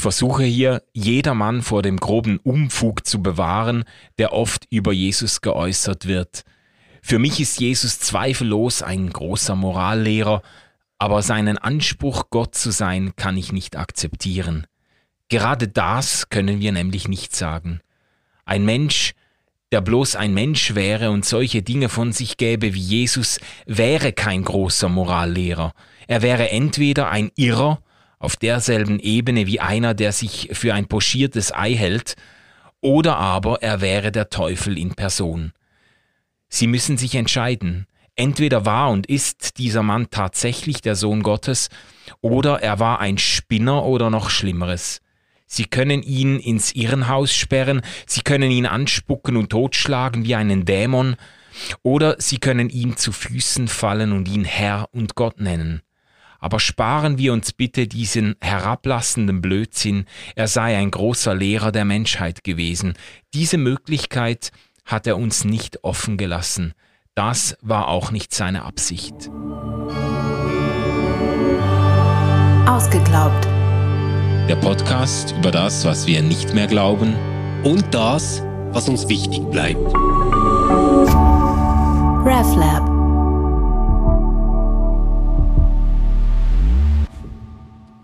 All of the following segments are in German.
Versuche hier, jedermann vor dem groben Umfug zu bewahren, der oft über Jesus geäußert wird. Für mich ist Jesus zweifellos ein großer Morallehrer, aber seinen Anspruch, Gott zu sein, kann ich nicht akzeptieren. Gerade das können wir nämlich nicht sagen. Ein Mensch, der bloß ein Mensch wäre und solche Dinge von sich gäbe wie Jesus, wäre kein großer Morallehrer. Er wäre entweder ein Irrer, auf derselben Ebene wie einer, der sich für ein pochiertes Ei hält, oder aber er wäre der Teufel in Person. Sie müssen sich entscheiden. Entweder war und ist dieser Mann tatsächlich der Sohn Gottes, oder er war ein Spinner oder noch Schlimmeres. Sie können ihn ins Irrenhaus sperren, sie können ihn anspucken und totschlagen wie einen Dämon, oder sie können ihm zu Füßen fallen und ihn Herr und Gott nennen. Aber sparen wir uns bitte diesen herablassenden Blödsinn, er sei ein großer Lehrer der Menschheit gewesen. Diese Möglichkeit hat er uns nicht offen gelassen. Das war auch nicht seine Absicht. Ausgeglaubt. Der Podcast über das, was wir nicht mehr glauben und das, was uns wichtig bleibt. RefLab.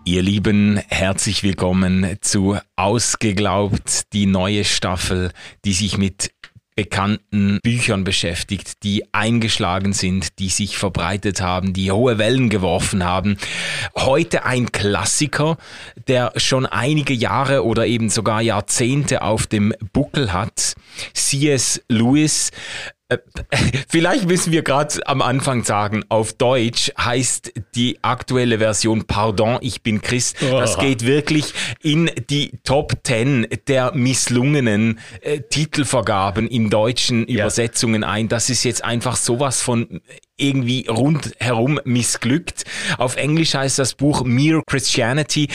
Ihr Lieben, herzlich willkommen zu Ausgeglaubt, die neue Staffel, die sich mit bekannten Büchern beschäftigt, die eingeschlagen sind, die sich verbreitet haben, die hohe Wellen geworfen haben. Heute ein Klassiker, der schon einige Jahre oder eben sogar Jahrzehnte auf dem Buckel hat. C.S. Lewis, vielleicht müssen wir gerade am Anfang sagen, auf Deutsch heißt die aktuelle Version Pardon, ich bin Christ. Das geht wirklich in die Top 10 der misslungenen äh, Titelvergaben in deutschen ja. Übersetzungen ein. Das ist jetzt einfach sowas von irgendwie rundherum missglückt. Auf Englisch heißt das Buch Mere Christianity.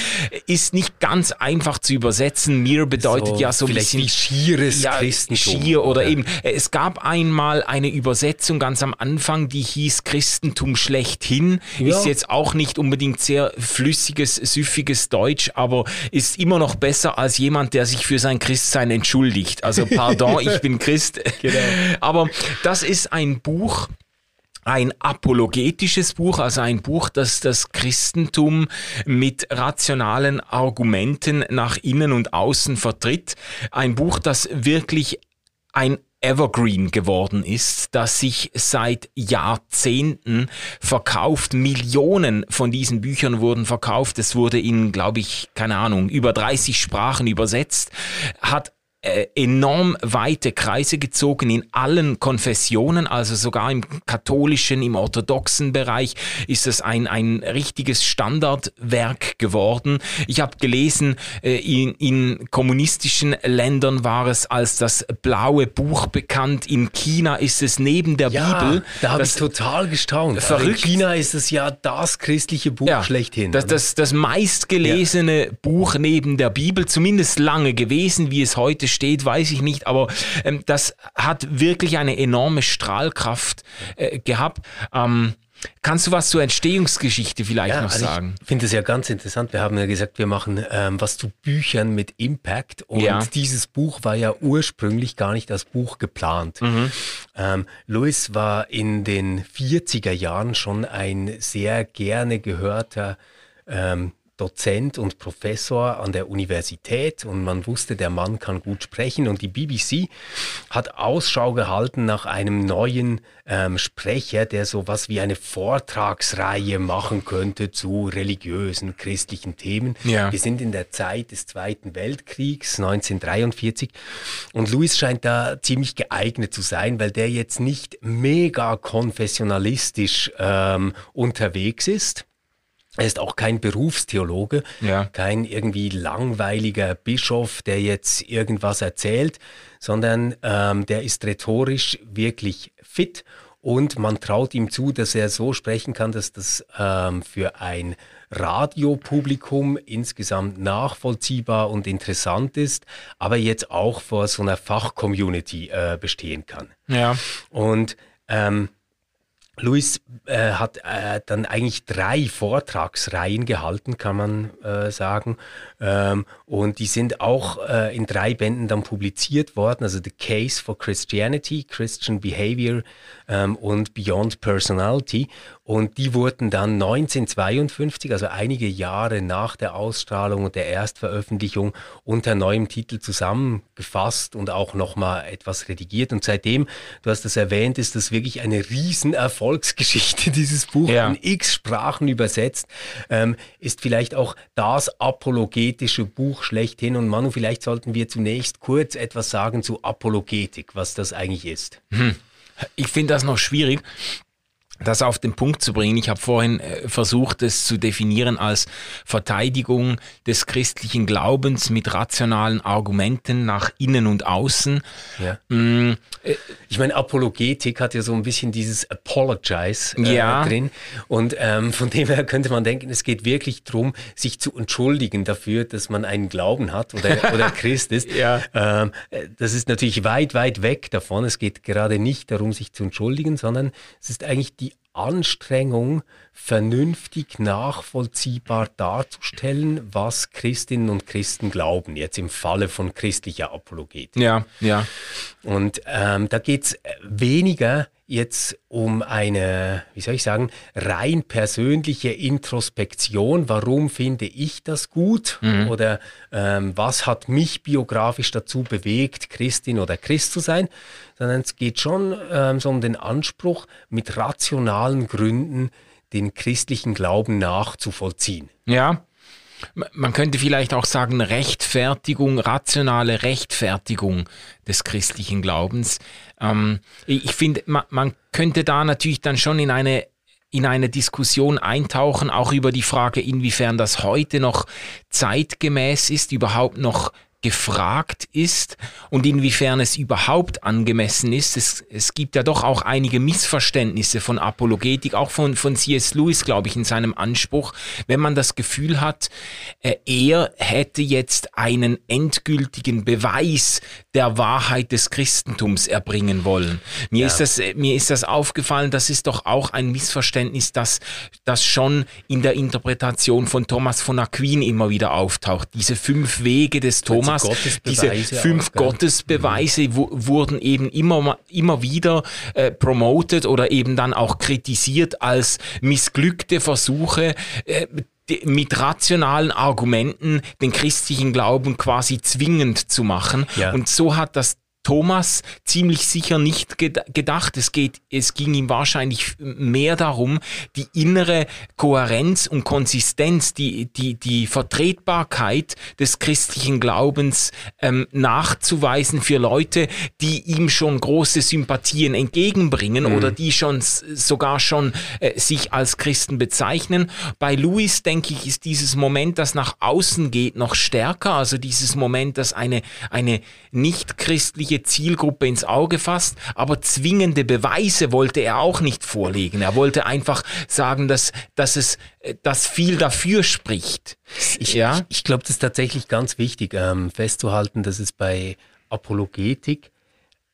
Ist nicht ganz einfach zu übersetzen. Mere bedeutet so, ja so ein bisschen schieres ja, Christentum. Schier oder ja. eben. Es gab einmal eine Übersetzung ganz am Anfang, die hieß Christentum schlechthin. Ja. Ist jetzt auch nicht unbedingt sehr flüssiges, süffiges Deutsch, aber ist immer noch besser als jemand, der sich für sein Christsein entschuldigt. Also pardon, ich bin Christ. Genau. Aber das ist ein Buch, ein apologetisches Buch, also ein Buch, das das Christentum mit rationalen Argumenten nach innen und außen vertritt. Ein Buch, das wirklich ein Evergreen geworden ist, das sich seit Jahrzehnten verkauft. Millionen von diesen Büchern wurden verkauft. Es wurde in, glaube ich, keine Ahnung, über 30 Sprachen übersetzt, hat enorm weite Kreise gezogen in allen Konfessionen, also sogar im katholischen, im orthodoxen Bereich ist es ein, ein richtiges Standardwerk geworden. Ich habe gelesen, äh, in, in kommunistischen Ländern war es als das blaue Buch bekannt. In China ist es neben der ja, Bibel. Da habe ich total gestaunt. Also verrückt. in China ist es ja das christliche Buch ja, schlechthin. Das, das, das meistgelesene ja. Buch neben der Bibel, zumindest lange gewesen, wie es heute steht, weiß ich nicht, aber ähm, das hat wirklich eine enorme Strahlkraft äh, gehabt. Ähm, Kannst du was zur Entstehungsgeschichte vielleicht ja, noch also sagen? Ich finde es ja ganz interessant. Wir haben ja gesagt, wir machen ähm, was zu Büchern mit Impact. Und ja. dieses Buch war ja ursprünglich gar nicht als Buch geplant. Mhm. Ähm, Louis war in den 40er Jahren schon ein sehr gerne gehörter ähm, Dozent und Professor an der Universität und man wusste, der Mann kann gut sprechen und die BBC hat Ausschau gehalten nach einem neuen ähm, Sprecher, der so was wie eine Vortragsreihe machen könnte zu religiösen, christlichen Themen. Ja. Wir sind in der Zeit des Zweiten Weltkriegs 1943 und Louis scheint da ziemlich geeignet zu sein, weil der jetzt nicht mega konfessionalistisch ähm, unterwegs ist er ist auch kein Berufstheologe, ja. kein irgendwie langweiliger Bischof, der jetzt irgendwas erzählt, sondern ähm, der ist rhetorisch wirklich fit und man traut ihm zu, dass er so sprechen kann, dass das ähm, für ein Radiopublikum insgesamt nachvollziehbar und interessant ist, aber jetzt auch vor so einer Fachcommunity äh, bestehen kann. Ja. Und ähm, Louis äh, hat äh, dann eigentlich drei Vortragsreihen gehalten, kann man äh, sagen. Ähm, und die sind auch äh, in drei Bänden dann publiziert worden. Also The Case for Christianity, Christian Behavior ähm, und Beyond Personality. Und die wurden dann 1952, also einige Jahre nach der Ausstrahlung und der Erstveröffentlichung, unter neuem Titel zusammengefasst und auch nochmal etwas redigiert. Und seitdem, du hast das erwähnt, ist das wirklich eine Riesenerfolgsgeschichte, dieses Buch ja. in x Sprachen übersetzt, ähm, ist vielleicht auch das apologetische Buch schlechthin. Und Manu, vielleicht sollten wir zunächst kurz etwas sagen zu Apologetik, was das eigentlich ist. Hm. Ich finde das noch schwierig das auf den Punkt zu bringen. Ich habe vorhin äh, versucht, es zu definieren als Verteidigung des christlichen Glaubens mit rationalen Argumenten nach innen und außen. Ja. Mm, äh, ich meine, Apologetik hat ja so ein bisschen dieses Apologize äh, ja. drin. Und ähm, von dem her könnte man denken, es geht wirklich darum, sich zu entschuldigen dafür, dass man einen Glauben hat oder, oder Christ ist. ja. ähm, äh, das ist natürlich weit, weit weg davon. Es geht gerade nicht darum, sich zu entschuldigen, sondern es ist eigentlich die Anstrengung, vernünftig nachvollziehbar darzustellen, was Christinnen und Christen glauben, jetzt im Falle von christlicher Apologetik. Ja, ja. Und ähm, da geht es weniger jetzt um eine, wie soll ich sagen, rein persönliche Introspektion. Warum finde ich das gut? Mhm. Oder ähm, was hat mich biografisch dazu bewegt, Christin oder Christ zu sein? Sondern es geht schon ähm, so um den Anspruch, mit rationalen Gründen den christlichen Glauben nachzuvollziehen. Ja, man könnte vielleicht auch sagen, Rechtfertigung, rationale Rechtfertigung des christlichen Glaubens. Ähm, ich finde, man, man könnte da natürlich dann schon in eine in eine Diskussion eintauchen, auch über die Frage, inwiefern das heute noch zeitgemäß ist, überhaupt noch gefragt ist und inwiefern es überhaupt angemessen ist. Es, es gibt ja doch auch einige Missverständnisse von Apologetik, auch von, von C.S. Lewis, glaube ich, in seinem Anspruch, wenn man das Gefühl hat, äh, er hätte jetzt einen endgültigen Beweis der Wahrheit des Christentums erbringen wollen. Mir, ja. ist, das, äh, mir ist das aufgefallen, das ist doch auch ein Missverständnis, das, das schon in der Interpretation von Thomas von Aquin immer wieder auftaucht. Diese fünf Wege des Thomas Thomas, diese fünf Gottesbeweise mhm. wurden eben immer, immer wieder äh, promoted oder eben dann auch kritisiert als missglückte Versuche, äh, mit rationalen Argumenten den christlichen Glauben quasi zwingend zu machen. Ja. Und so hat das Thomas ziemlich sicher nicht gedacht. Es geht, es ging ihm wahrscheinlich mehr darum, die innere Kohärenz und Konsistenz, die, die, die Vertretbarkeit des christlichen Glaubens ähm, nachzuweisen für Leute, die ihm schon große Sympathien entgegenbringen mhm. oder die schon sogar schon äh, sich als Christen bezeichnen. Bei Louis, denke ich, ist dieses Moment, das nach außen geht, noch stärker. Also dieses Moment, dass eine, eine nicht richtige Zielgruppe ins Auge fasst, aber zwingende Beweise wollte er auch nicht vorlegen. Er wollte einfach sagen, dass, dass es äh, dass viel dafür spricht. Ich, ja? ich, ich glaube, das ist tatsächlich ganz wichtig ähm, festzuhalten, dass es bei Apologetik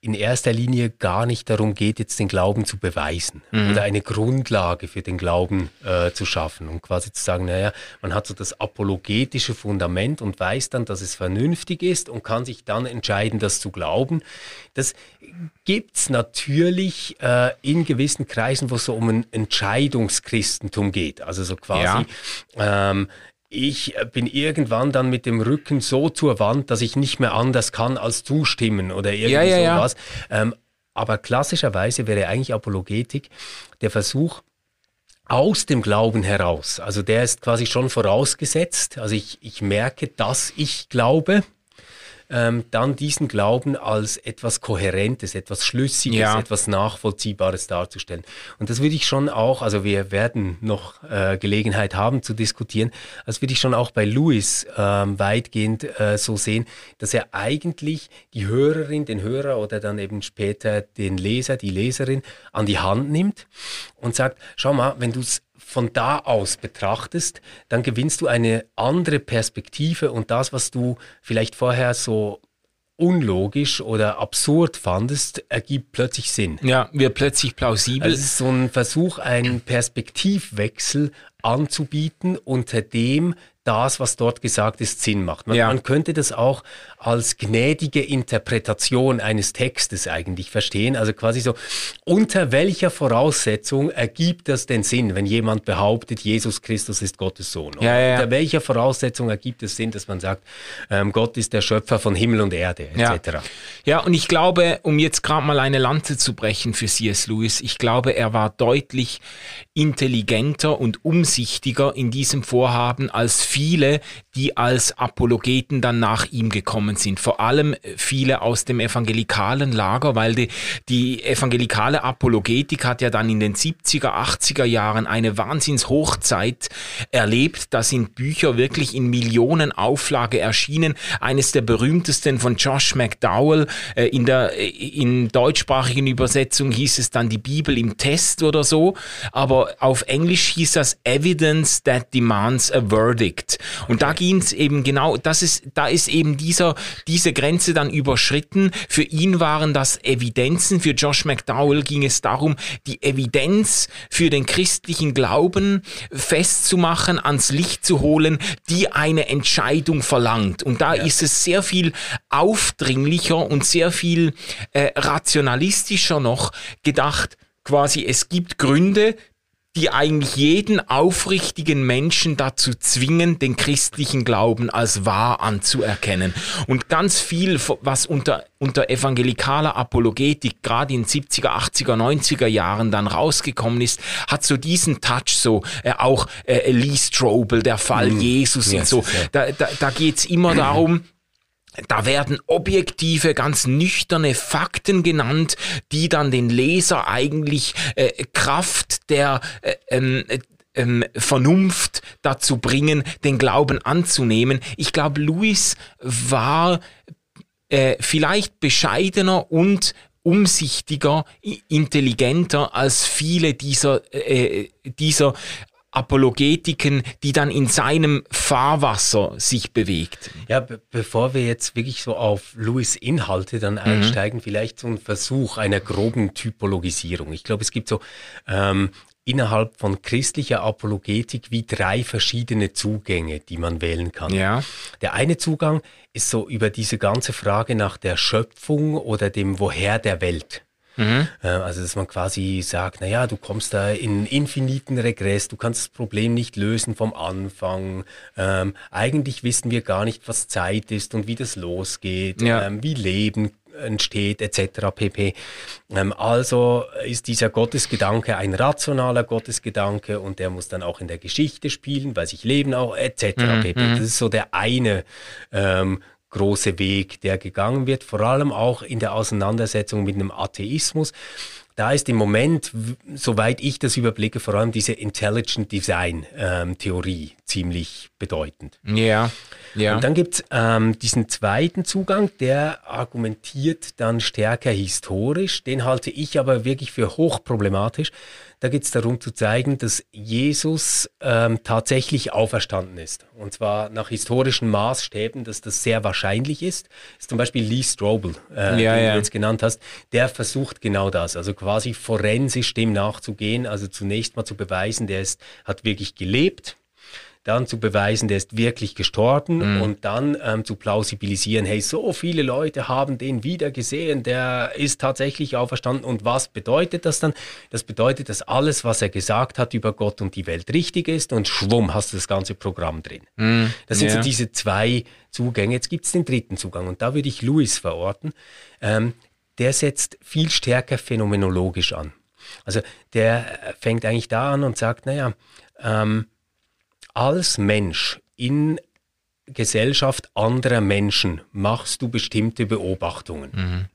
in erster Linie gar nicht darum geht, jetzt den Glauben zu beweisen mhm. oder eine Grundlage für den Glauben äh, zu schaffen und quasi zu sagen, naja, man hat so das apologetische Fundament und weiß dann, dass es vernünftig ist und kann sich dann entscheiden, das zu glauben. Das gibt's natürlich äh, in gewissen Kreisen, wo es so um ein Entscheidungschristentum geht. Also so quasi, ja. ähm, ich äh, bin irgendwann dann mit dem Rücken so zur Wand, dass ich nicht mehr anders kann als zustimmen oder irgendwie ja, ja, sowas. Ja. Ähm, aber klassischerweise wäre eigentlich Apologetik der Versuch, aus dem Glauben heraus, also der ist quasi schon vorausgesetzt, also ich, ich merke, dass ich glaube, ähm, dann diesen Glauben als etwas Kohärentes, etwas Schlüssiges, ja. etwas Nachvollziehbares darzustellen. Und das würde ich schon auch, also wir werden noch äh, Gelegenheit haben zu diskutieren, das würde ich schon auch bei Louis ähm, weitgehend äh, so sehen, dass er eigentlich die Hörerin, den Hörer oder dann eben später den Leser, die Leserin an die Hand nimmt und sagt, schau mal, wenn du es von da aus betrachtest, dann gewinnst du eine andere Perspektive und das, was du vielleicht vorher so unlogisch oder absurd fandest, ergibt plötzlich Sinn. Ja, wird plötzlich plausibel. Also es ist so ein Versuch, einen Perspektivwechsel anzubieten, unter dem das, was dort gesagt ist, Sinn macht. Man, ja. man, könnte das auch als gnädige Interpretation eines Textes eigentlich verstehen. Also quasi so, unter welcher Voraussetzung ergibt das denn Sinn, wenn jemand behauptet, Jesus Christus ist Gottes Sohn? Ja, ja, unter welcher Voraussetzung ergibt es Sinn, dass man sagt, ähm, Gott ist der Schöpfer von Himmel und Erde, etc. Ja, und ich glaube, um jetzt gerade mal eine Lanze zu brechen für C.S. Lewis, ich glaube, er war deutlich intelligenter und umsichtiger in diesem Vorhaben als viele, die als Apologeten dann nach ihm gekommen sind. Vor allem viele aus dem evangelikalen Lager, weil die, die evangelikale Apologetik hat ja dann in den 70er, 80er Jahren eine Wahnsinnshochzeit erlebt. Da sind Bücher wirklich in Millionen Auflage erschienen. Eines der berühmtesten von Josh McDowell. Äh, in der in deutschsprachigen Übersetzung hieß es dann die Bibel im Test oder so. Aber auf Englisch hieß das Evidence that demands a verdict. Und da ging es eben genau, das ist, da ist eben dieser, diese Grenze dann überschritten. Für ihn waren das Evidenzen, für Josh McDowell ging es darum, die Evidenz für den christlichen Glauben festzumachen, ans Licht zu holen, die eine Entscheidung verlangt. Und da ja. ist es sehr viel aufdringlicher und sehr viel äh, rationalistischer noch gedacht, quasi es gibt Gründe, die eigentlich jeden aufrichtigen Menschen dazu zwingen, den christlichen Glauben als wahr anzuerkennen. Und ganz viel, was unter, unter evangelikaler Apologetik gerade in 70er, 80er, 90er Jahren dann rausgekommen ist, hat so diesen Touch, so äh, auch äh, Lee Strobel, der Fall mm. Jesus yes, und so. Da, da, da geht's immer darum, da werden objektive, ganz nüchterne Fakten genannt, die dann den Leser eigentlich äh, Kraft der äh, ähm, ähm, Vernunft dazu bringen, den Glauben anzunehmen. Ich glaube, Louis war äh, vielleicht bescheidener und umsichtiger, intelligenter als viele dieser, äh, dieser Apologetiken, die dann in seinem Fahrwasser sich bewegt. Ja, bevor wir jetzt wirklich so auf Louis Inhalte dann mhm. einsteigen, vielleicht so ein Versuch einer groben Typologisierung. Ich glaube, es gibt so ähm, innerhalb von christlicher Apologetik wie drei verschiedene Zugänge, die man wählen kann. Ja. Der eine Zugang ist so über diese ganze Frage nach der Schöpfung oder dem Woher der Welt. Mhm. Äh, also, dass man quasi sagt, naja, du kommst da in infiniten Regress, du kannst das Problem nicht lösen vom Anfang. Ähm, eigentlich wissen wir gar nicht, was Zeit ist und wie das losgeht, ja. ähm, wie Leben entsteht etc. pp. Ähm, also ist dieser Gottesgedanke ein rationaler Gottesgedanke und der muss dann auch in der Geschichte spielen, weil sich Leben auch etc. Mhm. pp. Mhm. Das ist so der eine ähm, große Weg, der gegangen wird, vor allem auch in der Auseinandersetzung mit einem Atheismus. Da ist im Moment, soweit ich das überblicke, vor allem diese Intelligent Design ähm, Theorie ziemlich bedeutend. Ja. ja. Und dann gibt es ähm, diesen zweiten Zugang, der argumentiert dann stärker historisch. Den halte ich aber wirklich für hochproblematisch. Da geht es darum zu zeigen, dass Jesus ähm, tatsächlich auferstanden ist. Und zwar nach historischen Maßstäben, dass das sehr wahrscheinlich ist. Das ist zum Beispiel Lee Strobel, äh, ja, den ja. du jetzt genannt hast. Der versucht genau das, also quasi forensisch dem nachzugehen. Also zunächst mal zu beweisen, der ist, hat wirklich gelebt dann zu beweisen, der ist wirklich gestorben mhm. und dann ähm, zu plausibilisieren, hey, so viele Leute haben den wieder gesehen, der ist tatsächlich auferstanden. Und was bedeutet das dann? Das bedeutet, dass alles, was er gesagt hat über Gott und die Welt richtig ist und schwumm, hast du das ganze Programm drin. Mhm. Das sind ja. so diese zwei Zugänge. Jetzt gibt es den dritten Zugang und da würde ich Louis verorten. Ähm, der setzt viel stärker phänomenologisch an. Also der fängt eigentlich da an und sagt, naja, ähm, als Mensch in Gesellschaft anderer Menschen machst du bestimmte Beobachtungen. Mhm.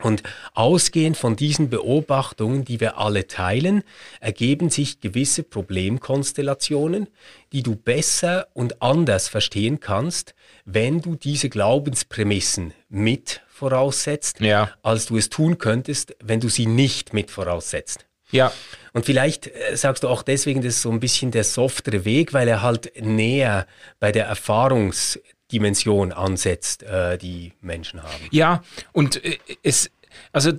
Und ausgehend von diesen Beobachtungen, die wir alle teilen, ergeben sich gewisse Problemkonstellationen, die du besser und anders verstehen kannst, wenn du diese Glaubensprämissen mit voraussetzt, ja. als du es tun könntest, wenn du sie nicht mit voraussetzt. Ja. Und vielleicht äh, sagst du auch deswegen, das ist so ein bisschen der softere Weg, weil er halt näher bei der Erfahrungs Dimension ansetzt, äh, die Menschen haben. Ja, und äh, es, also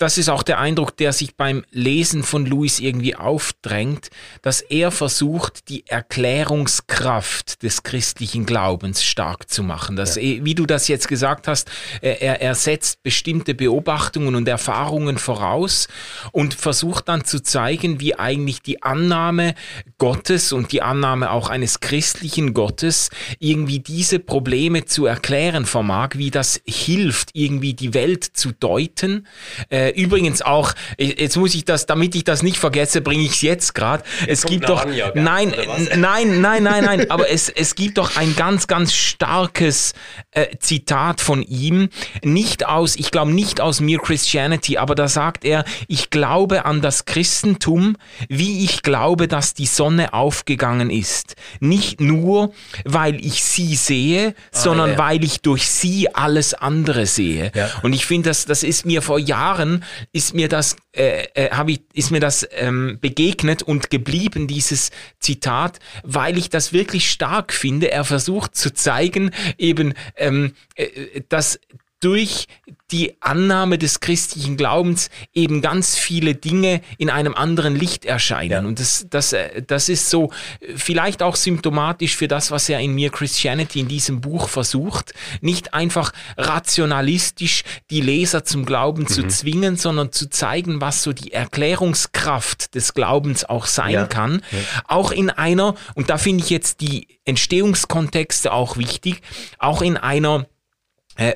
das ist auch der Eindruck, der sich beim Lesen von Louis irgendwie aufdrängt, dass er versucht, die Erklärungskraft des christlichen Glaubens stark zu machen. Dass, ja. wie du das jetzt gesagt hast, er, er setzt bestimmte Beobachtungen und Erfahrungen voraus und versucht dann zu zeigen, wie eigentlich die Annahme Gottes und die Annahme auch eines christlichen Gottes irgendwie diese Probleme zu erklären vermag, wie das hilft, irgendwie die Welt zu deuten. Äh, äh, übrigens auch, jetzt muss ich das, damit ich das nicht vergesse, bringe ich es jetzt gerade. Es gibt doch, Anja, nein, nein, nein, nein, nein, aber es, es gibt doch ein ganz, ganz starkes äh, Zitat von ihm, nicht aus, ich glaube nicht aus Mere Christianity, aber da sagt er, ich glaube an das Christentum, wie ich glaube, dass die Sonne aufgegangen ist. Nicht nur, weil ich sie sehe, ah, sondern ja. weil ich durch sie alles andere sehe. Ja. Und ich finde, das, das ist mir vor Jahren ist mir das, äh, äh, ich, ist mir das ähm, begegnet und geblieben, dieses Zitat, weil ich das wirklich stark finde. Er versucht zu zeigen, eben, ähm, äh, dass durch die Annahme des christlichen Glaubens eben ganz viele Dinge in einem anderen Licht erscheinen. Und das, das, äh, das ist so äh, vielleicht auch symptomatisch für das, was er in Mere Christianity in diesem Buch versucht. Nicht einfach rationalistisch die Leser zum Glauben mhm. zu zwingen, sondern zu zeigen, was so die Erklärungskraft des Glaubens auch sein ja. kann. Ja. Auch in einer, und da finde ich jetzt die Entstehungskontexte auch wichtig, auch in einer äh,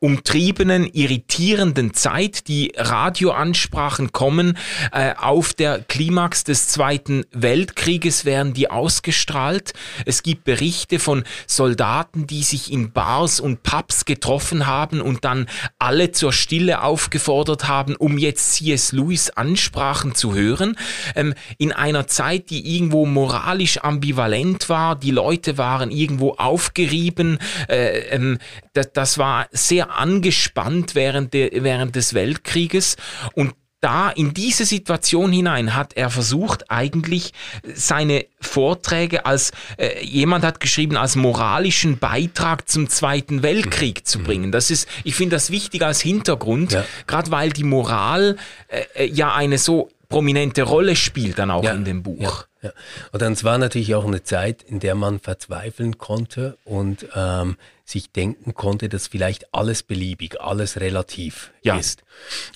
umtriebenen, irritierenden Zeit. Die Radioansprachen kommen äh, auf der Klimax des Zweiten Weltkrieges, werden die ausgestrahlt. Es gibt Berichte von Soldaten, die sich in Bars und Pubs getroffen haben und dann alle zur Stille aufgefordert haben, um jetzt C.S. Lewis Ansprachen zu hören. Ähm, in einer Zeit, die irgendwo moralisch ambivalent war, die Leute waren irgendwo aufgerieben. Äh, ähm, das, das war sehr sehr angespannt während, de, während des Weltkrieges und da in diese Situation hinein hat er versucht, eigentlich seine Vorträge als, äh, jemand hat geschrieben, als moralischen Beitrag zum Zweiten Weltkrieg mhm. zu bringen. Das ist, ich finde das wichtig als Hintergrund, ja. gerade weil die Moral äh, äh, ja eine so prominente Rolle spielt dann auch ja. in dem Buch. Ja. Ja. Und dann war natürlich auch eine Zeit, in der man verzweifeln konnte und ähm, sich denken konnte, dass vielleicht alles beliebig, alles relativ ja. ist.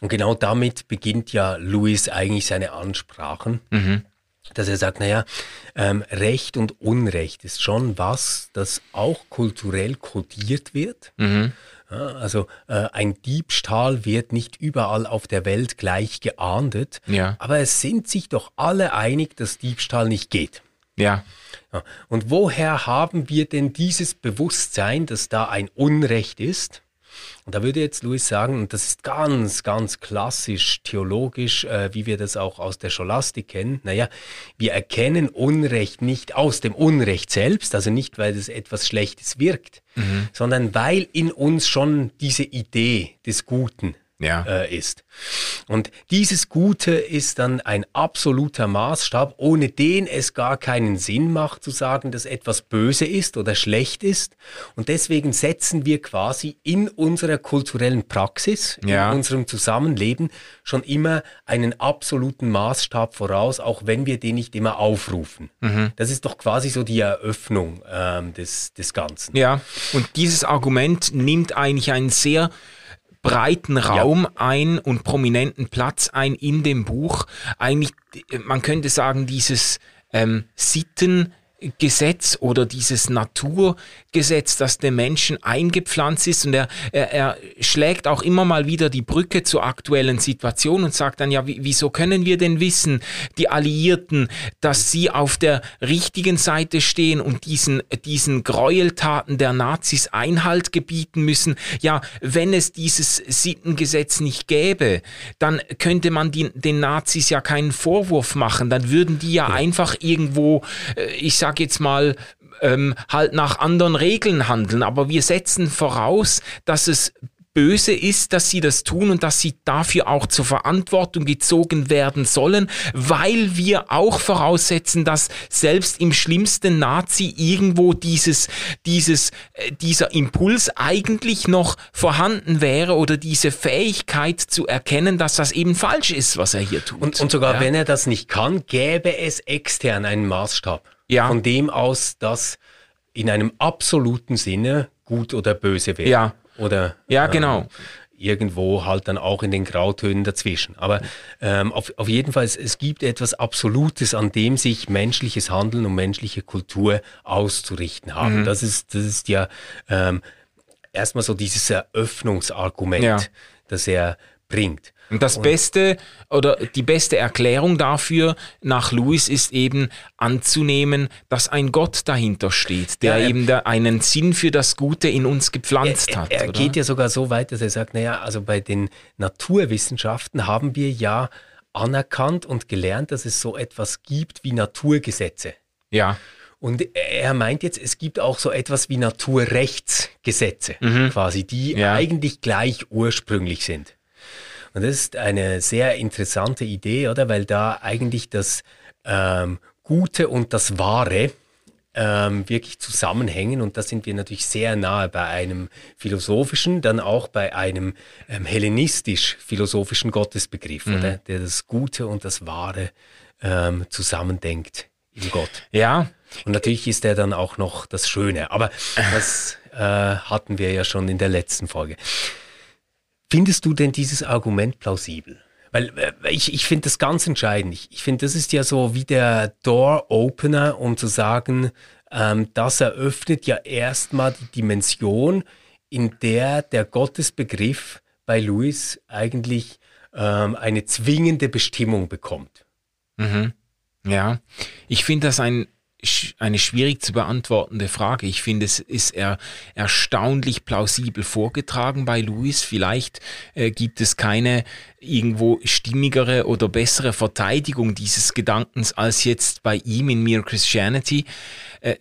Und genau damit beginnt ja Louis eigentlich seine Ansprachen. Mhm. Dass er sagt, naja, ähm, Recht und Unrecht ist schon was, das auch kulturell kodiert wird. Mhm. Also äh, ein Diebstahl wird nicht überall auf der Welt gleich geahndet, ja. aber es sind sich doch alle einig, dass Diebstahl nicht geht. Ja. ja. Und woher haben wir denn dieses Bewusstsein, dass da ein Unrecht ist? Und da würde jetzt Louis sagen, und das ist ganz, ganz klassisch theologisch, äh, wie wir das auch aus der Scholastik kennen, naja, wir erkennen Unrecht nicht aus dem Unrecht selbst, also nicht, weil es etwas Schlechtes wirkt, mhm. sondern weil in uns schon diese Idee des Guten ja. äh, ist. Und dieses Gute ist dann ein absoluter Maßstab, ohne den es gar keinen Sinn macht zu sagen, dass etwas böse ist oder schlecht ist. Und deswegen setzen wir quasi in unserer kulturellen Praxis, ja. in unserem Zusammenleben schon immer einen absoluten Maßstab voraus, auch wenn wir den nicht immer aufrufen. Mhm. Das ist doch quasi so die Eröffnung ähm, des, des Ganzen. Ja, und dieses Argument nimmt eigentlich einen sehr breiten Raum ja. ein und prominenten Platz ein in dem Buch. Eigentlich, man könnte sagen, dieses ähm, Sitten Gesetz oder dieses Naturgesetz, das dem Menschen eingepflanzt ist und er, er, er schlägt auch immer mal wieder die Brücke zur aktuellen Situation und sagt dann, ja, wieso können wir denn wissen, die Alliierten, dass sie auf der richtigen Seite stehen und diesen, diesen Gräueltaten der Nazis Einhalt gebieten müssen? Ja, wenn es dieses Sittengesetz nicht gäbe, dann könnte man die, den Nazis ja keinen Vorwurf machen, dann würden die ja, ja. einfach irgendwo, äh, ich sag sag jetzt mal, ähm, halt nach anderen Regeln handeln. Aber wir setzen voraus, dass es böse ist, dass sie das tun und dass sie dafür auch zur Verantwortung gezogen werden sollen, weil wir auch voraussetzen, dass selbst im schlimmsten Nazi irgendwo dieses, dieses, äh, dieser Impuls eigentlich noch vorhanden wäre oder diese Fähigkeit zu erkennen, dass das eben falsch ist, was er hier tut. Und, und sogar ja. wenn er das nicht kann, gäbe es extern einen Maßstab, ja. von dem aus das in einem absoluten Sinne gut oder böse wäre. Ja. Oder ja, genau. Äh, irgendwo halt dann auch in den Grautönen dazwischen. Aber ähm, auf, auf jeden Fall, es gibt etwas Absolutes, an dem sich menschliches Handeln und menschliche Kultur auszurichten haben. Mhm. Das, ist, das ist ja ähm, erstmal so dieses Eröffnungsargument, ja. das er bringt. Und das Beste oder die beste Erklärung dafür nach Lewis ist eben anzunehmen, dass ein Gott dahinter steht, der ja, er, eben der einen Sinn für das Gute in uns gepflanzt er, hat. Er, er geht ja sogar so weit, dass er sagt, naja, also bei den Naturwissenschaften haben wir ja anerkannt und gelernt, dass es so etwas gibt wie Naturgesetze. Ja. Und er meint jetzt, es gibt auch so etwas wie Naturrechtsgesetze, mhm. quasi, die ja. eigentlich gleich ursprünglich sind. Und das ist eine sehr interessante Idee, oder? Weil da eigentlich das ähm, Gute und das Wahre ähm, wirklich zusammenhängen. Und da sind wir natürlich sehr nahe bei einem philosophischen, dann auch bei einem ähm, hellenistisch-philosophischen Gottesbegriff, mhm. oder? Der das Gute und das Wahre ähm, zusammendenkt in Gott. Ja. Und natürlich ist er dann auch noch das Schöne. Aber das äh, hatten wir ja schon in der letzten Folge. Findest du denn dieses Argument plausibel? Weil äh, ich, ich finde das ganz entscheidend. Ich, ich finde, das ist ja so wie der Door-Opener, um zu sagen, ähm, das eröffnet ja erstmal die Dimension, in der der Gottesbegriff bei Louis eigentlich ähm, eine zwingende Bestimmung bekommt. Mhm. Ja, ich finde das ein eine schwierig zu beantwortende Frage. Ich finde, es ist er, erstaunlich plausibel vorgetragen bei Louis. Vielleicht äh, gibt es keine irgendwo stimmigere oder bessere Verteidigung dieses Gedankens als jetzt bei ihm in Mere Christianity. Äh,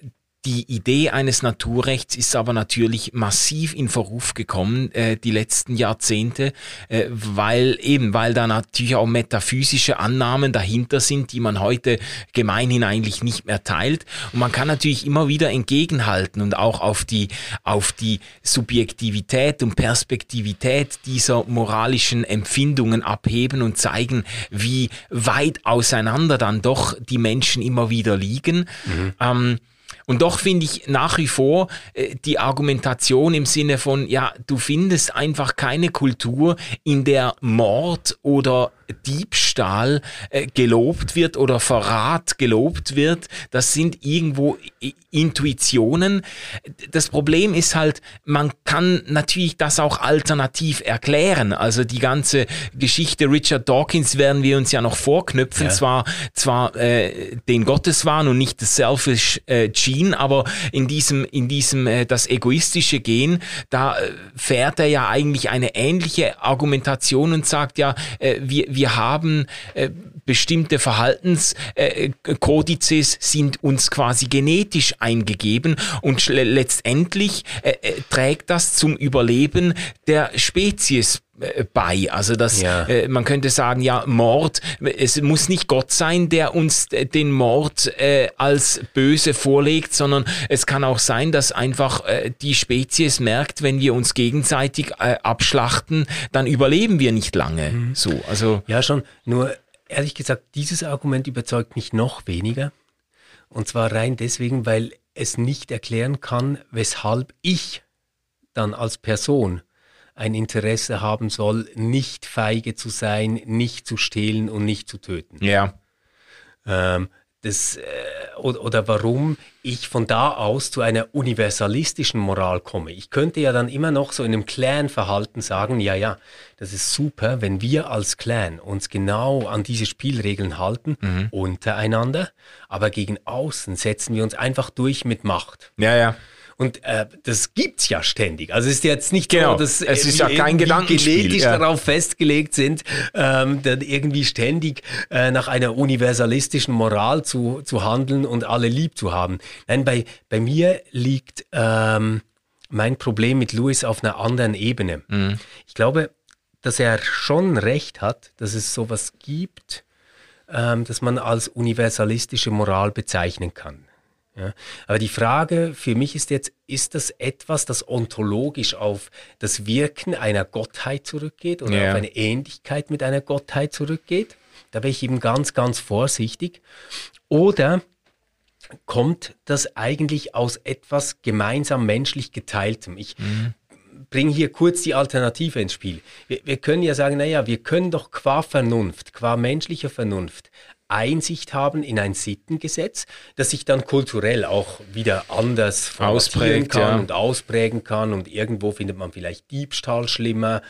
die Idee eines Naturrechts ist aber natürlich massiv in Verruf gekommen äh, die letzten Jahrzehnte, äh, weil eben, weil da natürlich auch metaphysische Annahmen dahinter sind, die man heute gemeinhin eigentlich nicht mehr teilt. Und man kann natürlich immer wieder entgegenhalten und auch auf die, auf die Subjektivität und Perspektivität dieser moralischen Empfindungen abheben und zeigen, wie weit auseinander dann doch die Menschen immer wieder liegen. Mhm. Ähm, und doch finde ich nach wie vor äh, die Argumentation im Sinne von, ja, du findest einfach keine Kultur, in der Mord oder Diebstahl äh, gelobt wird oder Verrat gelobt wird. Das sind irgendwo Intuitionen. Das Problem ist halt, man kann natürlich das auch alternativ erklären. Also die ganze Geschichte Richard Dawkins werden wir uns ja noch vorknüpfen. Ja. Zwar, zwar äh, den Gotteswahn und nicht das Selfish äh, Gene, aber in diesem, in diesem äh, das egoistische Gen, da äh, fährt er ja eigentlich eine ähnliche Argumentation und sagt ja, äh, wir, wir haben äh, bestimmte Verhaltenskodizes äh, sind uns quasi genetisch eingegeben und letztendlich äh, äh, trägt das zum Überleben der Spezies äh, bei. Also das, ja. äh, man könnte sagen, ja, Mord, es muss nicht Gott sein, der uns den Mord äh, als böse vorlegt, sondern es kann auch sein, dass einfach äh, die Spezies merkt, wenn wir uns gegenseitig äh, abschlachten, dann überleben wir nicht lange. Mhm. So, also ja schon. Nur ehrlich gesagt, dieses Argument überzeugt mich noch weniger. Und zwar rein deswegen, weil es nicht erklären kann, weshalb ich dann als Person ein Interesse haben soll, nicht feige zu sein, nicht zu stehlen und nicht zu töten. Ja. Ähm, das, äh, oder, oder warum ich von da aus zu einer universalistischen Moral komme. Ich könnte ja dann immer noch so in einem Clan-Verhalten sagen, ja, ja, das ist super, wenn wir als Clan uns genau an diese Spielregeln halten, mhm. untereinander, aber gegen außen setzen wir uns einfach durch mit Macht. Ja, ja. Und äh, das gibt's ja ständig. Also es ist jetzt nicht genau. so, dass es ist ja kein genetisch ja. darauf festgelegt sind, ähm, dann irgendwie ständig äh, nach einer universalistischen Moral zu, zu handeln und alle lieb zu haben. Nein, bei, bei mir liegt ähm, mein Problem mit Lewis auf einer anderen Ebene. Mhm. Ich glaube, dass er schon recht hat, dass es sowas gibt, ähm, das man als universalistische Moral bezeichnen kann. Ja. Aber die Frage für mich ist jetzt, ist das etwas, das ontologisch auf das Wirken einer Gottheit zurückgeht oder ja. auf eine Ähnlichkeit mit einer Gottheit zurückgeht? Da wäre ich eben ganz, ganz vorsichtig. Oder kommt das eigentlich aus etwas gemeinsam menschlich geteiltem? Ich mhm. bringe hier kurz die Alternative ins Spiel. Wir, wir können ja sagen, naja, wir können doch qua Vernunft, qua menschlicher Vernunft Einsicht haben in ein Sittengesetz, das sich dann kulturell auch wieder anders ausprägen kann ja. und ausprägen kann. Und irgendwo findet man vielleicht Diebstahl schlimmer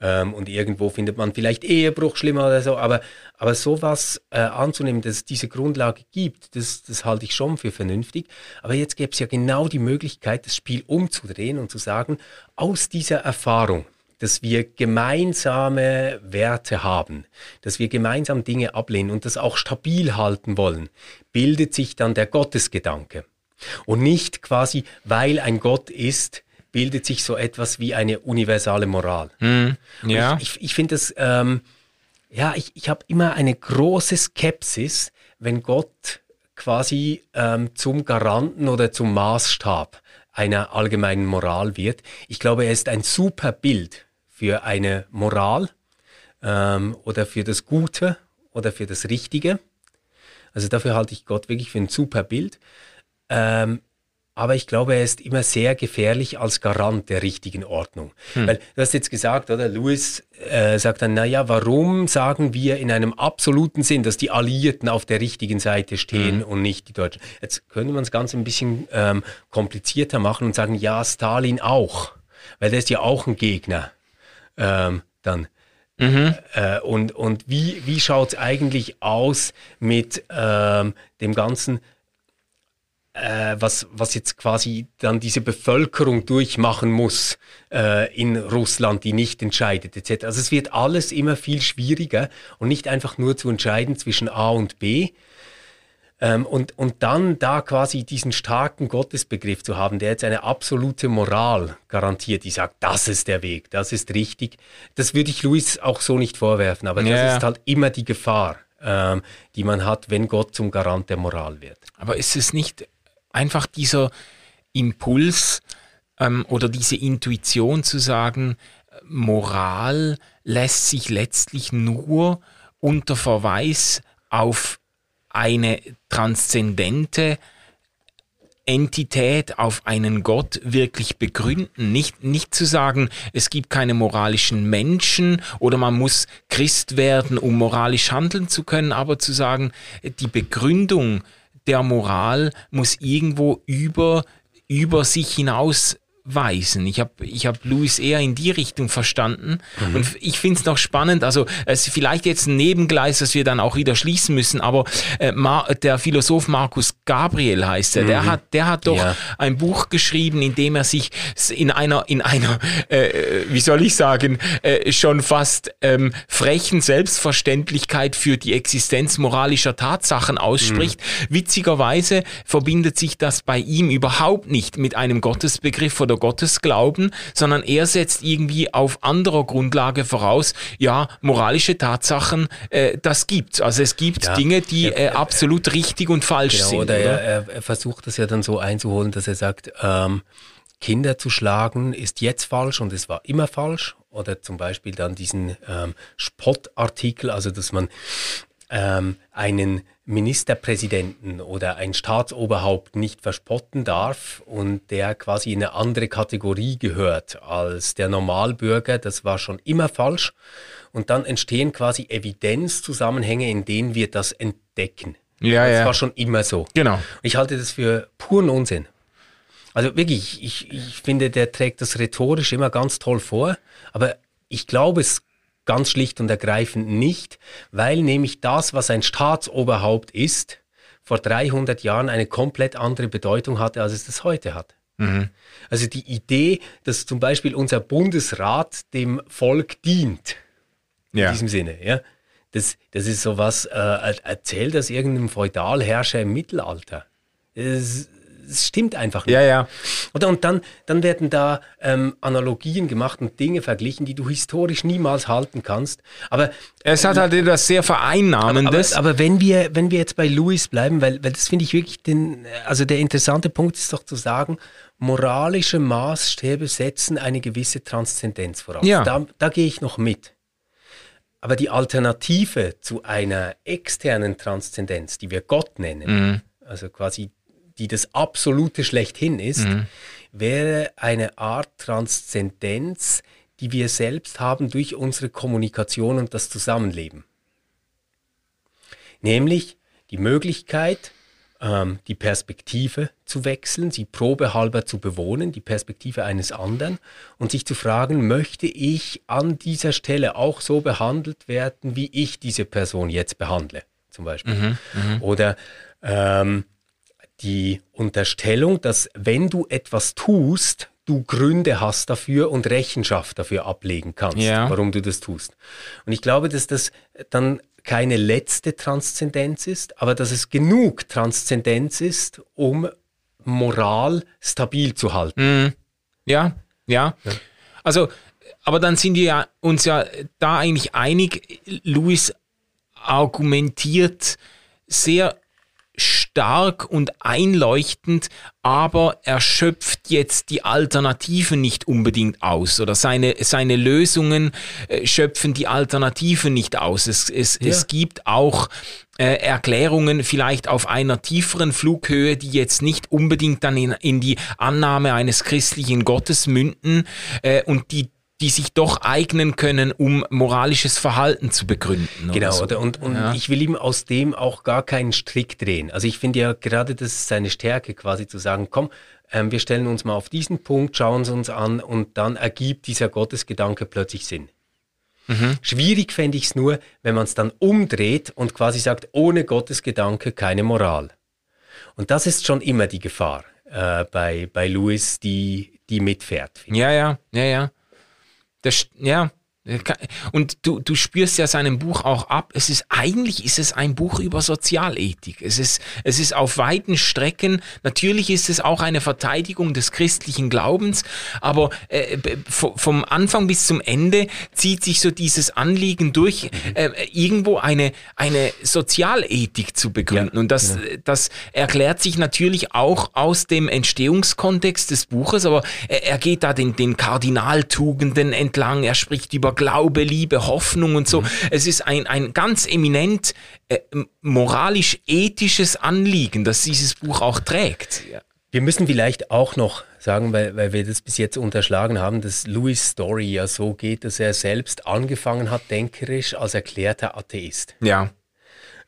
ähm, und irgendwo findet man vielleicht Ehebruch schlimmer oder so. Aber, aber sowas äh, anzunehmen, dass es diese Grundlage gibt, das, das halte ich schon für vernünftig. Aber jetzt gäbe es ja genau die Möglichkeit, das Spiel umzudrehen und zu sagen, aus dieser Erfahrung, dass wir gemeinsame Werte haben, dass wir gemeinsam Dinge ablehnen und das auch stabil halten wollen, bildet sich dann der Gottesgedanke. Und nicht quasi, weil ein Gott ist, bildet sich so etwas wie eine universale Moral. Mm, ja. Ich, ich, ich finde das, ähm, ja, ich, ich habe immer eine große Skepsis, wenn Gott quasi ähm, zum Garanten oder zum Maßstab einer allgemeinen Moral wird. Ich glaube, er ist ein super Bild für eine Moral ähm, oder für das Gute oder für das Richtige. Also dafür halte ich Gott wirklich für ein super Bild. Ähm, aber ich glaube, er ist immer sehr gefährlich als Garant der richtigen Ordnung. Hm. Weil du hast jetzt gesagt, oder Lewis äh, sagt dann, naja, warum sagen wir in einem absoluten Sinn, dass die Alliierten auf der richtigen Seite stehen hm. und nicht die Deutschen? Jetzt könnte man das Ganze ein bisschen ähm, komplizierter machen und sagen, ja, Stalin auch, weil der ist ja auch ein Gegner ähm, dann. Mhm. Äh, und, und wie, wie schaut es eigentlich aus mit ähm, dem ganzen, äh, was, was jetzt quasi dann diese Bevölkerung durchmachen muss äh, in Russland, die nicht entscheidet, etc. Also es wird alles immer viel schwieriger und nicht einfach nur zu entscheiden zwischen A und B, ähm, und, und dann da quasi diesen starken Gottesbegriff zu haben, der jetzt eine absolute Moral garantiert, die sagt, das ist der Weg, das ist richtig, das würde ich Luis auch so nicht vorwerfen, aber ja. das ist halt immer die Gefahr, ähm, die man hat, wenn Gott zum Garant der Moral wird. Aber ist es nicht einfach dieser Impuls ähm, oder diese Intuition zu sagen, Moral lässt sich letztlich nur unter Verweis auf eine transzendente Entität auf einen Gott wirklich begründen. Nicht, nicht zu sagen, es gibt keine moralischen Menschen oder man muss Christ werden, um moralisch handeln zu können, aber zu sagen, die Begründung der Moral muss irgendwo über, über sich hinaus weisen. Ich habe ich hab Louis eher in die Richtung verstanden. Mhm. Und ich finde es noch spannend, also es ist vielleicht jetzt ein Nebengleis, das wir dann auch wieder schließen müssen, aber äh, der Philosoph Markus Gabriel heißt er, mhm. der hat, der hat doch ja. ein Buch geschrieben, in dem er sich in einer, in einer, äh, wie soll ich sagen, äh, schon fast ähm, frechen Selbstverständlichkeit für die Existenz moralischer Tatsachen ausspricht. Mhm. Witzigerweise verbindet sich das bei ihm überhaupt nicht mit einem Gottesbegriff oder oder Gottes glauben, sondern er setzt irgendwie auf anderer Grundlage voraus, ja, moralische Tatsachen, äh, das gibt's. Also es gibt ja, Dinge, die äh, absolut richtig und falsch genau, sind. Oder, oder? Er, er, versucht das ja dann so einzuholen, dass er sagt, ähm, Kinder zu schlagen ist jetzt falsch und es war immer falsch. Oder zum Beispiel dann diesen ähm, Spottartikel, also dass man ähm, einen Ministerpräsidenten oder ein Staatsoberhaupt nicht verspotten darf und der quasi in eine andere Kategorie gehört als der Normalbürger, das war schon immer falsch. Und dann entstehen quasi Evidenzzusammenhänge, in denen wir das entdecken. Ja, das ja. war schon immer so. Genau. Ich halte das für puren Unsinn. Also wirklich, ich, ich finde, der trägt das rhetorisch immer ganz toll vor, aber ich glaube es Ganz schlicht und ergreifend nicht, weil nämlich das, was ein Staatsoberhaupt ist, vor 300 Jahren eine komplett andere Bedeutung hatte, als es das heute hat. Mhm. Also die Idee, dass zum Beispiel unser Bundesrat dem Volk dient, ja. in diesem Sinne, ja, das, das ist sowas, äh, erzählt das irgendeinem Feudalherrscher im Mittelalter. Das, es stimmt einfach nicht. Ja, ja. Oder, und dann, dann werden da ähm, Analogien gemacht und Dinge verglichen, die du historisch niemals halten kannst. Aber es hat halt etwas sehr Vereinnahmendes. Aber, aber, aber, wenn wir, wenn wir jetzt bei Louis bleiben, weil, weil das finde ich wirklich den, also der interessante Punkt ist doch zu sagen, moralische Maßstäbe setzen eine gewisse Transzendenz voraus. Ja. Da, da gehe ich noch mit. Aber die Alternative zu einer externen Transzendenz, die wir Gott nennen, mhm. also quasi die das absolute schlechthin ist, mhm. wäre eine Art Transzendenz, die wir selbst haben durch unsere Kommunikation und das Zusammenleben. Nämlich die Möglichkeit, ähm, die Perspektive zu wechseln, sie probehalber zu bewohnen, die Perspektive eines anderen und sich zu fragen, möchte ich an dieser Stelle auch so behandelt werden, wie ich diese Person jetzt behandle, zum Beispiel. Mhm, mh. Oder ähm, die Unterstellung, dass wenn du etwas tust, du Gründe hast dafür und Rechenschaft dafür ablegen kannst, ja. warum du das tust. Und ich glaube, dass das dann keine letzte Transzendenz ist, aber dass es genug Transzendenz ist, um Moral stabil zu halten. Mhm. Ja, ja, ja. Also, aber dann sind wir ja, uns ja da eigentlich einig, Louis argumentiert sehr stark und einleuchtend, aber er schöpft jetzt die Alternativen nicht unbedingt aus oder seine, seine Lösungen äh, schöpfen die Alternativen nicht aus. Es, es, ja. es gibt auch äh, Erklärungen vielleicht auf einer tieferen Flughöhe, die jetzt nicht unbedingt dann in, in die Annahme eines christlichen Gottes münden äh, und die die sich doch eignen können, um moralisches Verhalten zu begründen. Genau, so. und, und ja. ich will ihm aus dem auch gar keinen Strick drehen. Also ich finde ja gerade das ist seine Stärke quasi zu sagen, komm, ähm, wir stellen uns mal auf diesen Punkt, schauen es uns an und dann ergibt dieser Gottesgedanke plötzlich Sinn. Mhm. Schwierig fände ich es nur, wenn man es dann umdreht und quasi sagt, ohne Gottesgedanke keine Moral. Und das ist schon immer die Gefahr äh, bei, bei Louis, die, die mitfährt. Ja, ja, ja, ja. Das, ja, und du, du spürst ja seinem Buch auch ab, es ist eigentlich ist es ein Buch über Sozialethik. Es ist, es ist auf weiten Strecken, natürlich ist es auch eine Verteidigung des christlichen Glaubens, aber äh, vom Anfang bis zum Ende zieht sich so dieses Anliegen durch, mhm. äh, irgendwo eine, eine Sozialethik zu begründen. Ja, und das, genau. das erklärt sich natürlich auch aus dem Entstehungskontext des Buches, aber er, er geht da den, den Kardinaltugenden entlang, er spricht über Glaube, Liebe, Hoffnung und so. Mhm. Es ist ein, ein ganz eminent äh, moralisch-ethisches Anliegen, das dieses Buch auch trägt. Ja. Wir müssen vielleicht auch noch sagen, weil, weil wir das bis jetzt unterschlagen haben, dass Louis Story ja so geht, dass er selbst angefangen hat, denkerisch als erklärter Atheist. Ja.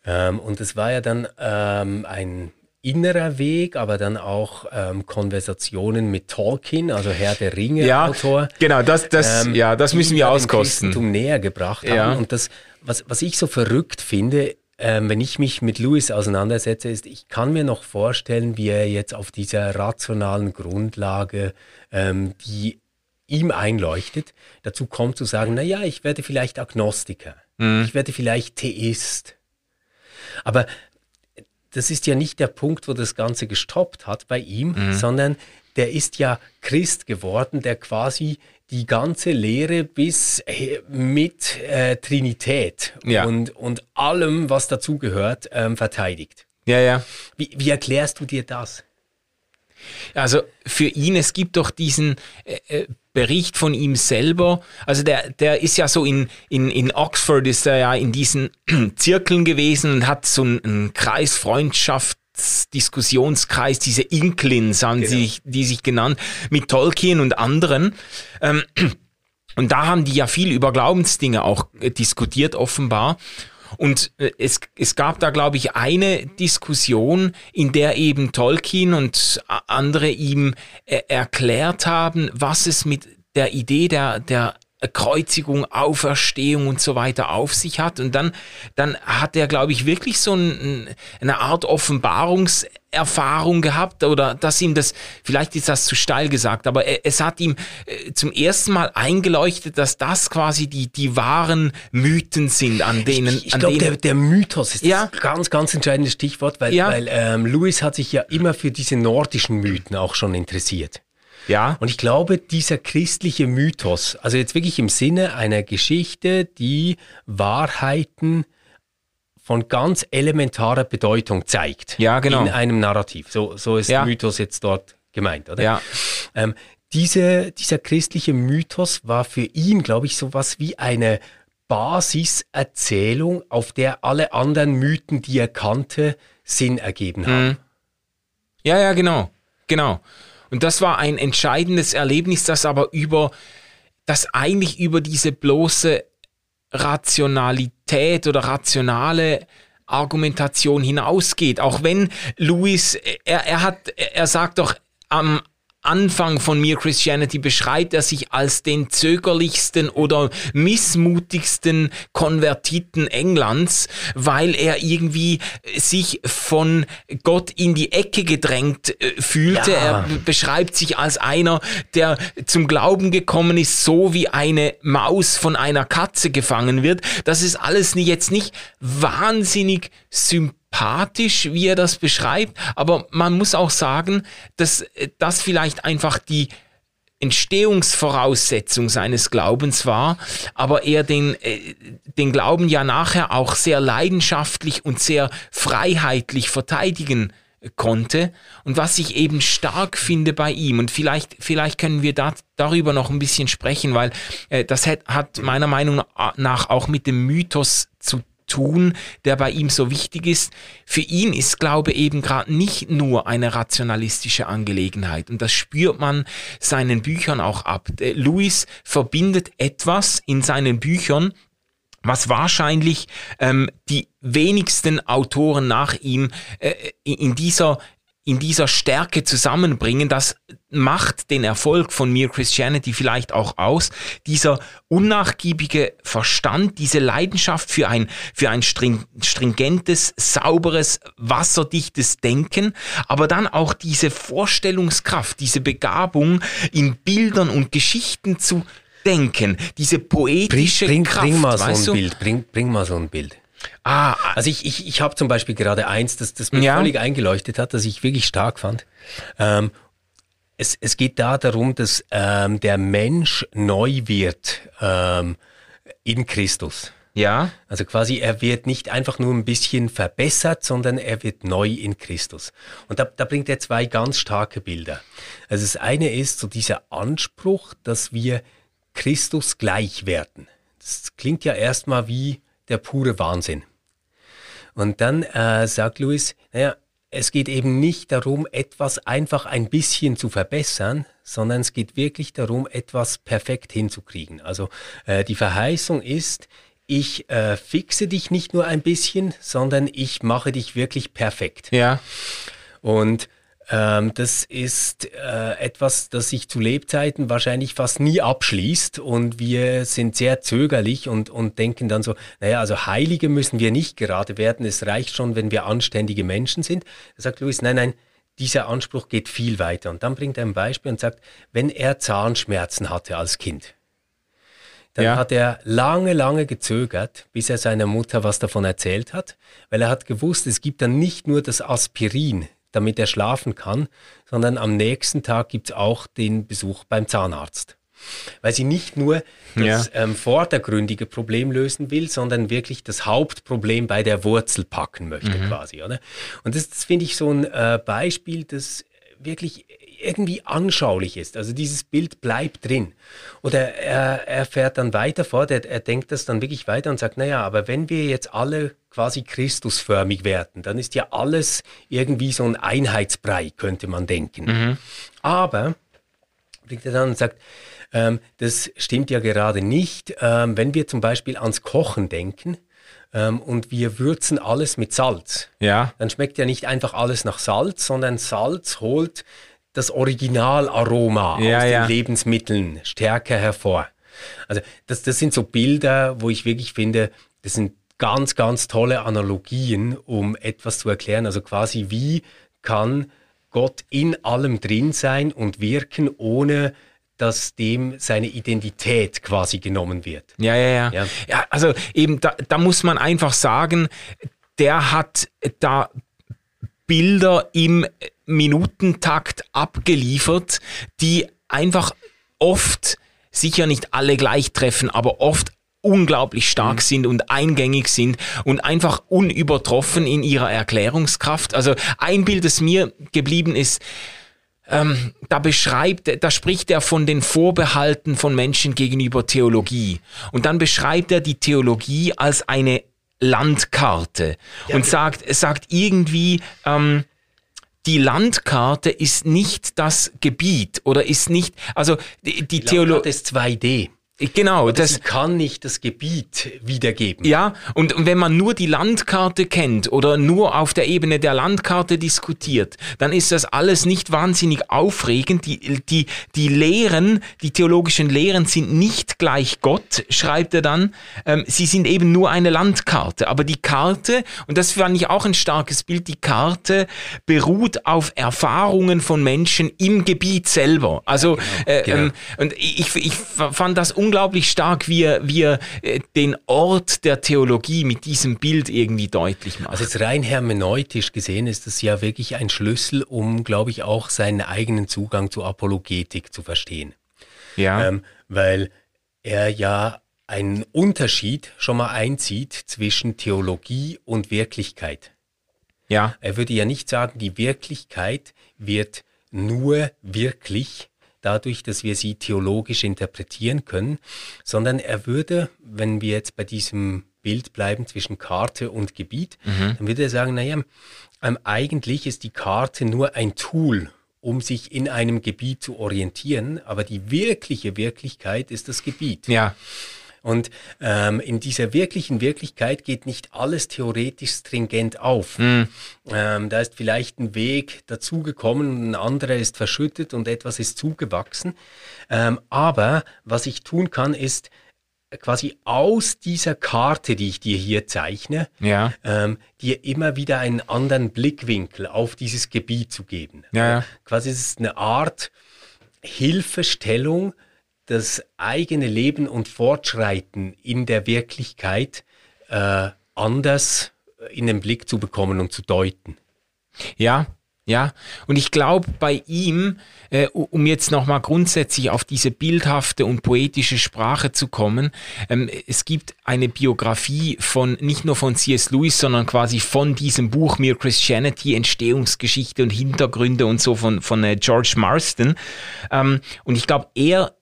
Ähm, und das war ja dann ähm, ein innerer Weg, aber dann auch ähm, Konversationen mit Tolkien, also Herr der Ringe ja, Autor. Genau, das, das, ähm, ja, das müssen wir auskosten. Dem näher gebracht haben. Ja. Und das, was, was ich so verrückt finde, ähm, wenn ich mich mit Louis auseinandersetze, ist, ich kann mir noch vorstellen, wie er jetzt auf dieser rationalen Grundlage, ähm, die ihm einleuchtet, dazu kommt zu sagen, na ja, ich werde vielleicht Agnostiker, mhm. ich werde vielleicht Theist. Aber das ist ja nicht der Punkt, wo das Ganze gestoppt hat bei ihm, mhm. sondern der ist ja Christ geworden, der quasi die ganze Lehre bis äh, mit äh, Trinität ja. und, und allem, was dazugehört, ähm, verteidigt. Ja, ja. Wie, wie erklärst du dir das? Also für ihn, es gibt doch diesen äh, äh Bericht von ihm selber. Also der, der ist ja so in, in, in Oxford, ist er ja in diesen Zirkeln gewesen und hat so einen, einen Kreis Diskusionskreis, diese Inklins haben genau. sich, die sich genannt, mit Tolkien und anderen. Ähm, und da haben die ja viel über Glaubensdinge auch äh, diskutiert, offenbar. Und äh, es, es gab da, glaube ich, eine Diskussion, in der eben Tolkien und andere ihm äh, erklärt haben, was es mit der Idee der, der Kreuzigung, Auferstehung und so weiter auf sich hat. Und dann, dann hat er, glaube ich, wirklich so ein, eine Art Offenbarungserfahrung gehabt oder dass ihm das, vielleicht ist das zu steil gesagt, aber es hat ihm äh, zum ersten Mal eingeleuchtet, dass das quasi die, die wahren Mythen sind, an denen. Ich, ich glaube, der, der Mythos ist ja. ein ganz, ganz entscheidendes Stichwort, weil, ja. weil ähm, Lewis hat sich ja immer für diese nordischen Mythen auch schon interessiert. Ja. Und ich glaube, dieser christliche Mythos, also jetzt wirklich im Sinne einer Geschichte, die Wahrheiten von ganz elementarer Bedeutung zeigt. Ja, genau. In einem Narrativ. So, so ist ja. Mythos jetzt dort gemeint, oder? Ja. Ähm, diese, dieser christliche Mythos war für ihn, glaube ich, sowas wie eine Basiserzählung, auf der alle anderen Mythen, die er kannte, Sinn ergeben haben. Mhm. Ja, ja, genau. Genau. Und das war ein entscheidendes Erlebnis, das aber über, das eigentlich über diese bloße Rationalität oder rationale Argumentation hinausgeht. Auch wenn Louis, er, er hat, er sagt doch am Anfang von Mere Christianity beschreibt er sich als den zögerlichsten oder missmutigsten Konvertiten Englands, weil er irgendwie sich von Gott in die Ecke gedrängt äh, fühlte. Ja. Er beschreibt sich als einer, der zum Glauben gekommen ist, so wie eine Maus von einer Katze gefangen wird. Das ist alles jetzt nicht wahnsinnig sympathisch sympathisch, wie er das beschreibt, aber man muss auch sagen, dass das vielleicht einfach die Entstehungsvoraussetzung seines Glaubens war, aber er den, äh, den Glauben ja nachher auch sehr leidenschaftlich und sehr freiheitlich verteidigen konnte. Und was ich eben stark finde bei ihm und vielleicht vielleicht können wir da, darüber noch ein bisschen sprechen, weil äh, das hat, hat meiner Meinung nach auch mit dem Mythos tun, der bei ihm so wichtig ist. Für ihn ist Glaube eben gerade nicht nur eine rationalistische Angelegenheit und das spürt man seinen Büchern auch ab. Louis verbindet etwas in seinen Büchern, was wahrscheinlich ähm, die wenigsten Autoren nach ihm äh, in dieser in dieser Stärke zusammenbringen, das macht den Erfolg von Mere Christianity vielleicht auch aus. Dieser unnachgiebige Verstand, diese Leidenschaft für ein, für ein stringentes, sauberes, wasserdichtes Denken, aber dann auch diese Vorstellungskraft, diese Begabung in Bildern und Geschichten zu denken, diese poetische bring, bring, Kraft. Bring mal so ein? Bild, bring, bring mal so ein Bild. Ah, also ich, ich, ich habe zum Beispiel gerade eins, das, das mir ja. völlig eingeleuchtet hat, das ich wirklich stark fand. Ähm, es, es geht da darum, dass ähm, der Mensch neu wird ähm, in Christus. Ja. Also quasi, er wird nicht einfach nur ein bisschen verbessert, sondern er wird neu in Christus. Und da, da bringt er zwei ganz starke Bilder. Also das eine ist so dieser Anspruch, dass wir Christus gleich werden. Das klingt ja erstmal wie der pure Wahnsinn. Und dann äh, sagt Louis, naja, es geht eben nicht darum, etwas einfach ein bisschen zu verbessern, sondern es geht wirklich darum, etwas perfekt hinzukriegen. Also äh, die Verheißung ist, ich äh, fixe dich nicht nur ein bisschen, sondern ich mache dich wirklich perfekt. Ja. Und ähm, das ist äh, etwas, das sich zu Lebzeiten wahrscheinlich fast nie abschließt und wir sind sehr zögerlich und, und denken dann so, naja, also Heilige müssen wir nicht gerade werden, es reicht schon, wenn wir anständige Menschen sind. Da sagt Louis, nein, nein, dieser Anspruch geht viel weiter. Und dann bringt er ein Beispiel und sagt, wenn er Zahnschmerzen hatte als Kind, dann ja. hat er lange, lange gezögert, bis er seiner Mutter was davon erzählt hat, weil er hat gewusst, es gibt dann nicht nur das Aspirin, damit er schlafen kann, sondern am nächsten Tag gibt es auch den Besuch beim Zahnarzt. Weil sie nicht nur das ja. ähm, vordergründige Problem lösen will, sondern wirklich das Hauptproblem bei der Wurzel packen möchte, mhm. quasi. Oder? Und das, das finde ich so ein äh, Beispiel, das wirklich irgendwie anschaulich ist. Also dieses Bild bleibt drin. Oder er, er fährt dann weiter fort, er, er denkt das dann wirklich weiter und sagt, naja, aber wenn wir jetzt alle quasi Christusförmig werden, dann ist ja alles irgendwie so ein Einheitsbrei, könnte man denken. Mhm. Aber, bringt er dann und sagt, ähm, das stimmt ja gerade nicht. Ähm, wenn wir zum Beispiel ans Kochen denken, ähm, und wir würzen alles mit Salz. Ja. Dann schmeckt ja nicht einfach alles nach Salz, sondern Salz holt das Originalaroma ja, aus den ja. Lebensmitteln stärker hervor. Also das, das sind so Bilder, wo ich wirklich finde, das sind ganz, ganz tolle Analogien, um etwas zu erklären. Also quasi, wie kann Gott in allem drin sein und wirken, ohne dass dem seine Identität quasi genommen wird. Ja, ja, ja. Ja, ja also eben, da, da muss man einfach sagen, der hat da Bilder im Minutentakt abgeliefert, die einfach oft, sicher nicht alle gleich treffen, aber oft unglaublich stark mhm. sind und eingängig sind und einfach unübertroffen in ihrer Erklärungskraft. Also ein Bild, das mir geblieben ist, ähm, da beschreibt, da spricht er von den Vorbehalten von Menschen gegenüber Theologie. Und dann beschreibt er die Theologie als eine Landkarte ja, und sagt, sagt irgendwie, ähm, die Landkarte ist nicht das Gebiet oder ist nicht, also die, die, die Theologie ist 2D. Genau, das sie kann nicht das Gebiet wiedergeben. Ja, und, und wenn man nur die Landkarte kennt oder nur auf der Ebene der Landkarte diskutiert, dann ist das alles nicht wahnsinnig aufregend. Die, die, die Lehren, die theologischen Lehren sind nicht gleich Gott, schreibt er dann. Ähm, sie sind eben nur eine Landkarte. Aber die Karte, und das fand ich auch ein starkes Bild, die Karte beruht auf Erfahrungen von Menschen im Gebiet selber. Also, ja, genau, äh, genau. Ähm, und ich, ich fand das unglaublich stark, wie er, wie er äh, den Ort der Theologie mit diesem Bild irgendwie deutlich macht. Also jetzt rein hermeneutisch gesehen ist das ja wirklich ein Schlüssel, um, glaube ich, auch seinen eigenen Zugang zur Apologetik zu verstehen. Ja. Ähm, weil er ja einen Unterschied schon mal einzieht zwischen Theologie und Wirklichkeit. Ja. Er würde ja nicht sagen, die Wirklichkeit wird nur wirklich, dadurch, dass wir sie theologisch interpretieren können, sondern er würde, wenn wir jetzt bei diesem Bild bleiben zwischen Karte und Gebiet, mhm. dann würde er sagen, naja, ähm, eigentlich ist die Karte nur ein Tool, um sich in einem Gebiet zu orientieren, aber die wirkliche Wirklichkeit ist das Gebiet. Ja. Und ähm, in dieser wirklichen Wirklichkeit geht nicht alles theoretisch stringent auf. Mhm. Ähm, da ist vielleicht ein Weg dazugekommen, ein anderer ist verschüttet und etwas ist zugewachsen. Ähm, aber was ich tun kann, ist quasi aus dieser Karte, die ich dir hier zeichne, ja. ähm, dir immer wieder einen anderen Blickwinkel auf dieses Gebiet zu geben. Ja, ja. Quasi ist es eine Art Hilfestellung, das eigene Leben und Fortschreiten in der Wirklichkeit äh, anders in den Blick zu bekommen und zu deuten. Ja, ja, und ich glaube, bei ihm, äh, um jetzt nochmal grundsätzlich auf diese bildhafte und poetische Sprache zu kommen, ähm, es gibt eine Biografie von, nicht nur von C.S. Lewis, sondern quasi von diesem Buch Mere Christianity, Entstehungsgeschichte und Hintergründe und so von, von äh, George Marston. Ähm, und ich glaube, er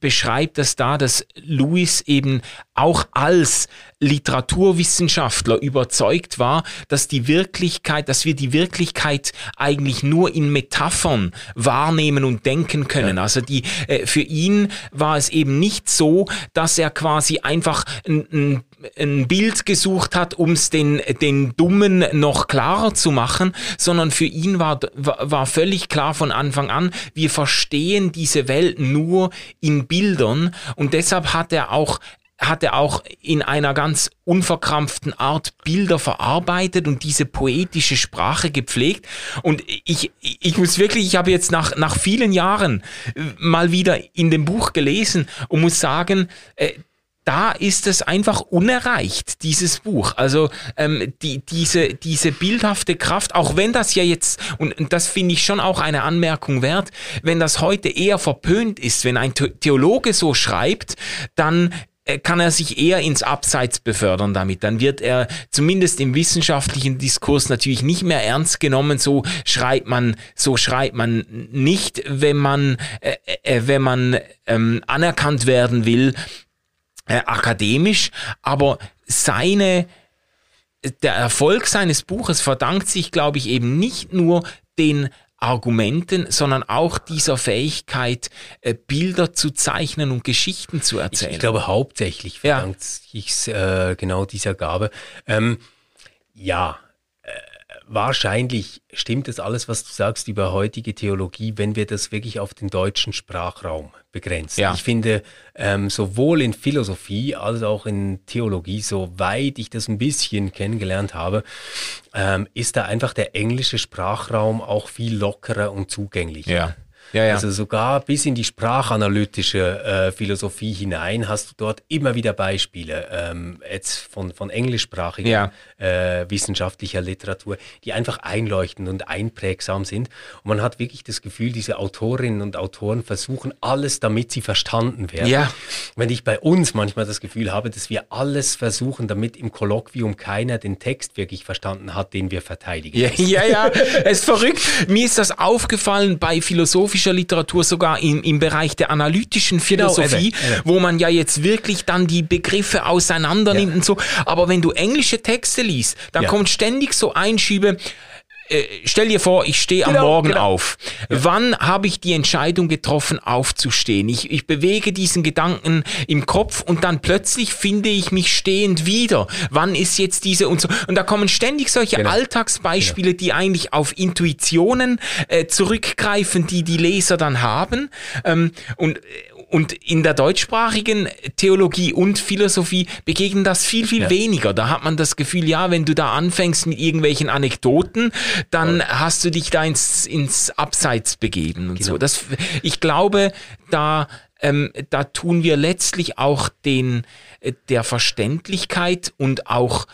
beschreibt das da, dass Lewis eben auch als Literaturwissenschaftler überzeugt war, dass die Wirklichkeit, dass wir die Wirklichkeit eigentlich nur in Metaphern wahrnehmen und denken können. Ja. Also die, äh, für ihn war es eben nicht so, dass er quasi einfach ein, ein ein Bild gesucht hat, um es den, den Dummen noch klarer zu machen, sondern für ihn war, war völlig klar von Anfang an, wir verstehen diese Welt nur in Bildern und deshalb hat er auch hat er auch in einer ganz unverkrampften Art Bilder verarbeitet und diese poetische Sprache gepflegt. Und ich, ich muss wirklich, ich habe jetzt nach, nach vielen Jahren mal wieder in dem Buch gelesen und muss sagen, äh, da ist es einfach unerreicht, dieses Buch. Also ähm, die, diese, diese bildhafte Kraft, auch wenn das ja jetzt, und, das finde ich schon auch eine Anmerkung wert, wenn das heute eher verpönt ist, wenn ein Theologe so schreibt, dann äh, kann er sich eher ins Abseits befördern damit. Dann wird er zumindest im wissenschaftlichen Diskurs natürlich nicht mehr ernst genommen. So schreibt man, so schreibt man nicht, wenn man, äh, äh, wenn man ähm, anerkannt werden will äh, akademisch, aber seine der Erfolg seines Buches verdankt sich, glaube ich, eben nicht nur den Argumenten, sondern auch dieser Fähigkeit, äh, Bilder zu zeichnen und Geschichten zu erzählen. Ich, ich glaube, hauptsächlich verdankt ja. sich äh, genau dieser Gabe. Ähm, ja, äh, wahrscheinlich stimmt es alles, was du sagst über heutige Theologie, wenn wir das wirklich auf den deutschen Sprachraum begrenzen. Ja. Ich finde, ähm, sowohl in Philosophie als auch in Theologie, soweit ich das ein bisschen kennengelernt habe, ähm, ist da einfach der englische Sprachraum auch viel lockerer und zugänglicher. Ja. Ja, ja. Also sogar bis in die sprachanalytische äh, Philosophie hinein hast du dort immer wieder Beispiele ähm, jetzt von, von englischsprachiger ja. äh, wissenschaftlicher Literatur, die einfach einleuchtend und einprägsam sind. Und man hat wirklich das Gefühl, diese Autorinnen und Autoren versuchen alles, damit sie verstanden werden. Ja. Wenn ich bei uns manchmal das Gefühl habe, dass wir alles versuchen, damit im Kolloquium keiner den Text wirklich verstanden hat, den wir verteidigen. Ja, ja, ja, es ist verrückt. Mir ist das aufgefallen bei philosophischen philosophischer Literatur, sogar im, im Bereich der analytischen genau, Philosophie, genau, eben, eben. wo man ja jetzt wirklich dann die Begriffe auseinander nimmt ja. und so. Aber wenn du englische Texte liest, dann ja. kommt ständig so Einschübe, äh, stell dir vor, ich stehe genau, am Morgen genau. auf. Ja. Wann habe ich die Entscheidung getroffen, aufzustehen? Ich, ich bewege diesen Gedanken im Kopf und dann plötzlich finde ich mich stehend wieder. Wann ist jetzt diese und so? Und da kommen ständig solche genau. Alltagsbeispiele, die eigentlich auf Intuitionen äh, zurückgreifen, die die Leser dann haben. Ähm, und äh, und in der deutschsprachigen Theologie und Philosophie begegnen das viel, viel ja. weniger. Da hat man das Gefühl, ja, wenn du da anfängst mit irgendwelchen Anekdoten, dann ja. hast du dich da ins, ins Abseits begeben und genau. so. Das, ich glaube, da, ähm, da tun wir letztlich auch den, äh, der Verständlichkeit und auch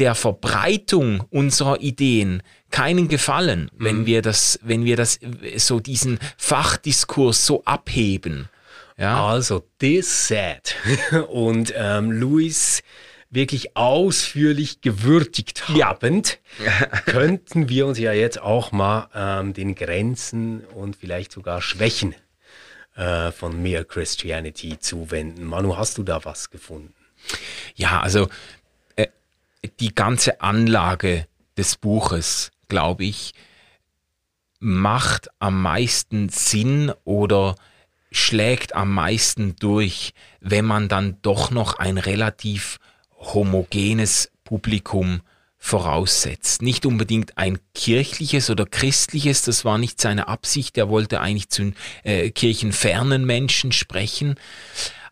der Verbreitung unserer Ideen keinen Gefallen, mhm. wenn wir das, wenn wir das so diesen Fachdiskurs so abheben. Ja. Also, this said. Und ähm, Louis wirklich ausführlich gewürdigt habend, ja. könnten wir uns ja jetzt auch mal ähm, den Grenzen und vielleicht sogar Schwächen äh, von Mere Christianity zuwenden. Manu, hast du da was gefunden? Ja, also äh, die ganze Anlage des Buches, glaube ich, macht am meisten Sinn oder schlägt am meisten durch, wenn man dann doch noch ein relativ homogenes Publikum voraussetzt. Nicht unbedingt ein kirchliches oder christliches, das war nicht seine Absicht, er wollte eigentlich zu äh, kirchenfernen Menschen sprechen.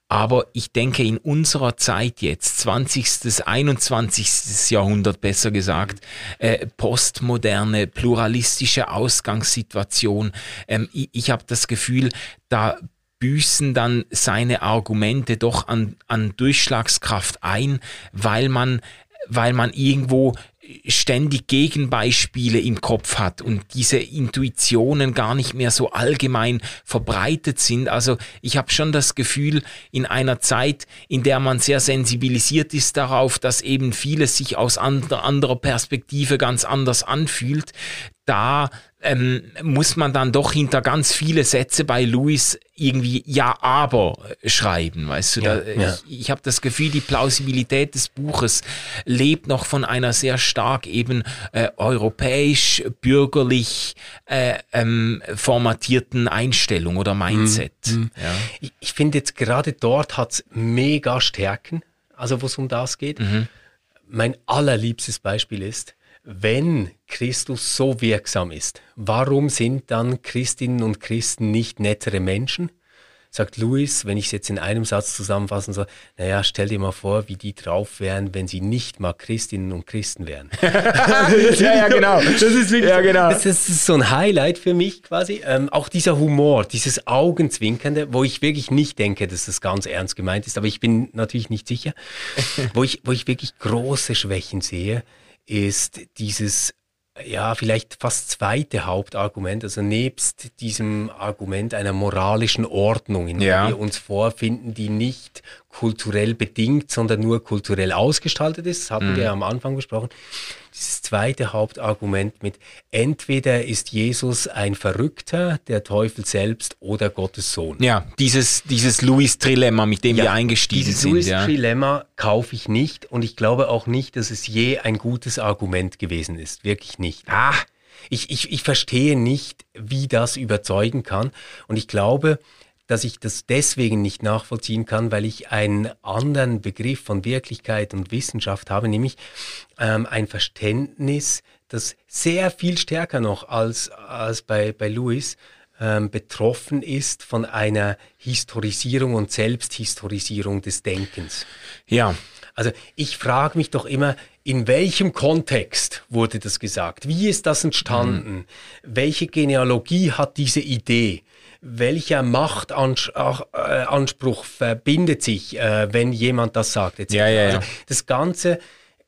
Aber ich denke, in unserer Zeit jetzt, 20., 21. Jahrhundert besser gesagt, äh, postmoderne, pluralistische Ausgangssituation, ähm, ich, ich habe das Gefühl, da büßen dann seine Argumente doch an, an Durchschlagskraft ein, weil man, weil man irgendwo ständig Gegenbeispiele im Kopf hat und diese Intuitionen gar nicht mehr so allgemein verbreitet sind. Also ich habe schon das Gefühl, in einer Zeit, in der man sehr sensibilisiert ist darauf, dass eben vieles sich aus anderer Perspektive ganz anders anfühlt, da ähm, muss man dann doch hinter ganz viele Sätze bei Louis irgendwie ja, aber schreiben, weißt du? Ja, da, ja. Ich, ich habe das Gefühl, die Plausibilität des Buches lebt noch von einer sehr stark eben äh, europäisch, bürgerlich äh, ähm, formatierten Einstellung oder Mindset. Mhm. mhm. Ja. Ich, ich finde jetzt gerade dort hat es mega Stärken, also wo es um das geht. Mhm. Mein allerliebstes Beispiel ist, wenn Christus so wirksam ist, warum sind dann Christinnen und Christen nicht nettere Menschen? Sagt Louis, wenn ich es jetzt in einem Satz zusammenfassen soll, naja, stell dir mal vor, wie die drauf wären, wenn sie nicht mal Christinnen und Christen wären. ja, ja, genau. Das ist wirklich ja, genau. das, ist so ein Highlight für mich quasi. Ähm, auch dieser Humor, dieses Augenzwinkernde, wo ich wirklich nicht denke, dass das ganz ernst gemeint ist, aber ich bin natürlich nicht sicher, wo ich, wo ich wirklich große Schwächen sehe ist dieses ja, vielleicht fast zweite Hauptargument, also nebst diesem Argument einer moralischen Ordnung, in der ja. wir uns vorfinden, die nicht kulturell bedingt, sondern nur kulturell ausgestaltet ist, das hatten mhm. wir am Anfang besprochen, dieses zweite Hauptargument mit, entweder ist Jesus ein Verrückter, der Teufel selbst oder Gottes Sohn. Ja, dieses, dieses Louis-Trilemma, mit dem ja, wir eingestiegen dieses sind. Dieses Louis-Trilemma ja. kaufe ich nicht und ich glaube auch nicht, dass es je ein gutes Argument gewesen ist. Wirklich nicht. Ah, ich, ich, ich verstehe nicht, wie das überzeugen kann und ich glaube, dass ich das deswegen nicht nachvollziehen kann, weil ich einen anderen Begriff von Wirklichkeit und Wissenschaft habe, nämlich ähm, ein Verständnis das sehr viel stärker noch als, als bei, bei Louis ähm, betroffen ist von einer Historisierung und Selbsthistorisierung des Denkens. Ja. Also ich frage mich doch immer, in welchem Kontext wurde das gesagt? Wie ist das entstanden? Mhm. Welche Genealogie hat diese Idee? Welcher Machtanspruch verbindet sich, äh, wenn jemand das sagt? Etc. Ja, ja, ja. Also das Ganze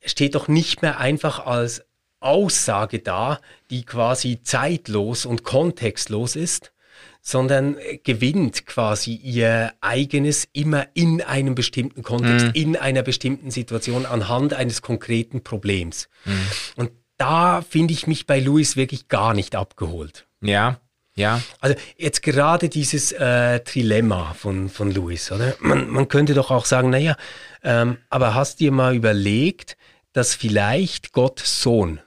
steht doch nicht mehr einfach als Aussage da, die quasi zeitlos und kontextlos ist, sondern gewinnt quasi ihr eigenes immer in einem bestimmten Kontext, mhm. in einer bestimmten Situation anhand eines konkreten Problems. Mhm. Und da finde ich mich bei Louis wirklich gar nicht abgeholt. Ja, ja. Also jetzt gerade dieses äh, Trilemma von, von Louis, oder? Man, man könnte doch auch sagen, naja, ähm, aber hast dir mal überlegt, dass vielleicht Gottes Sohn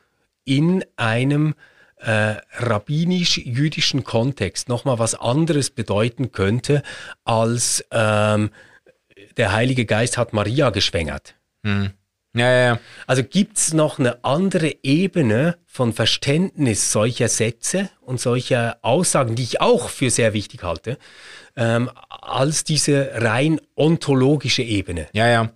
in einem äh, rabbinisch-jüdischen Kontext nochmal was anderes bedeuten könnte, als ähm, der Heilige Geist hat Maria geschwängert. Hm. Ja, ja, ja. Also gibt es noch eine andere Ebene von Verständnis solcher Sätze und solcher Aussagen, die ich auch für sehr wichtig halte, ähm, als diese rein ontologische Ebene. Ja, ja.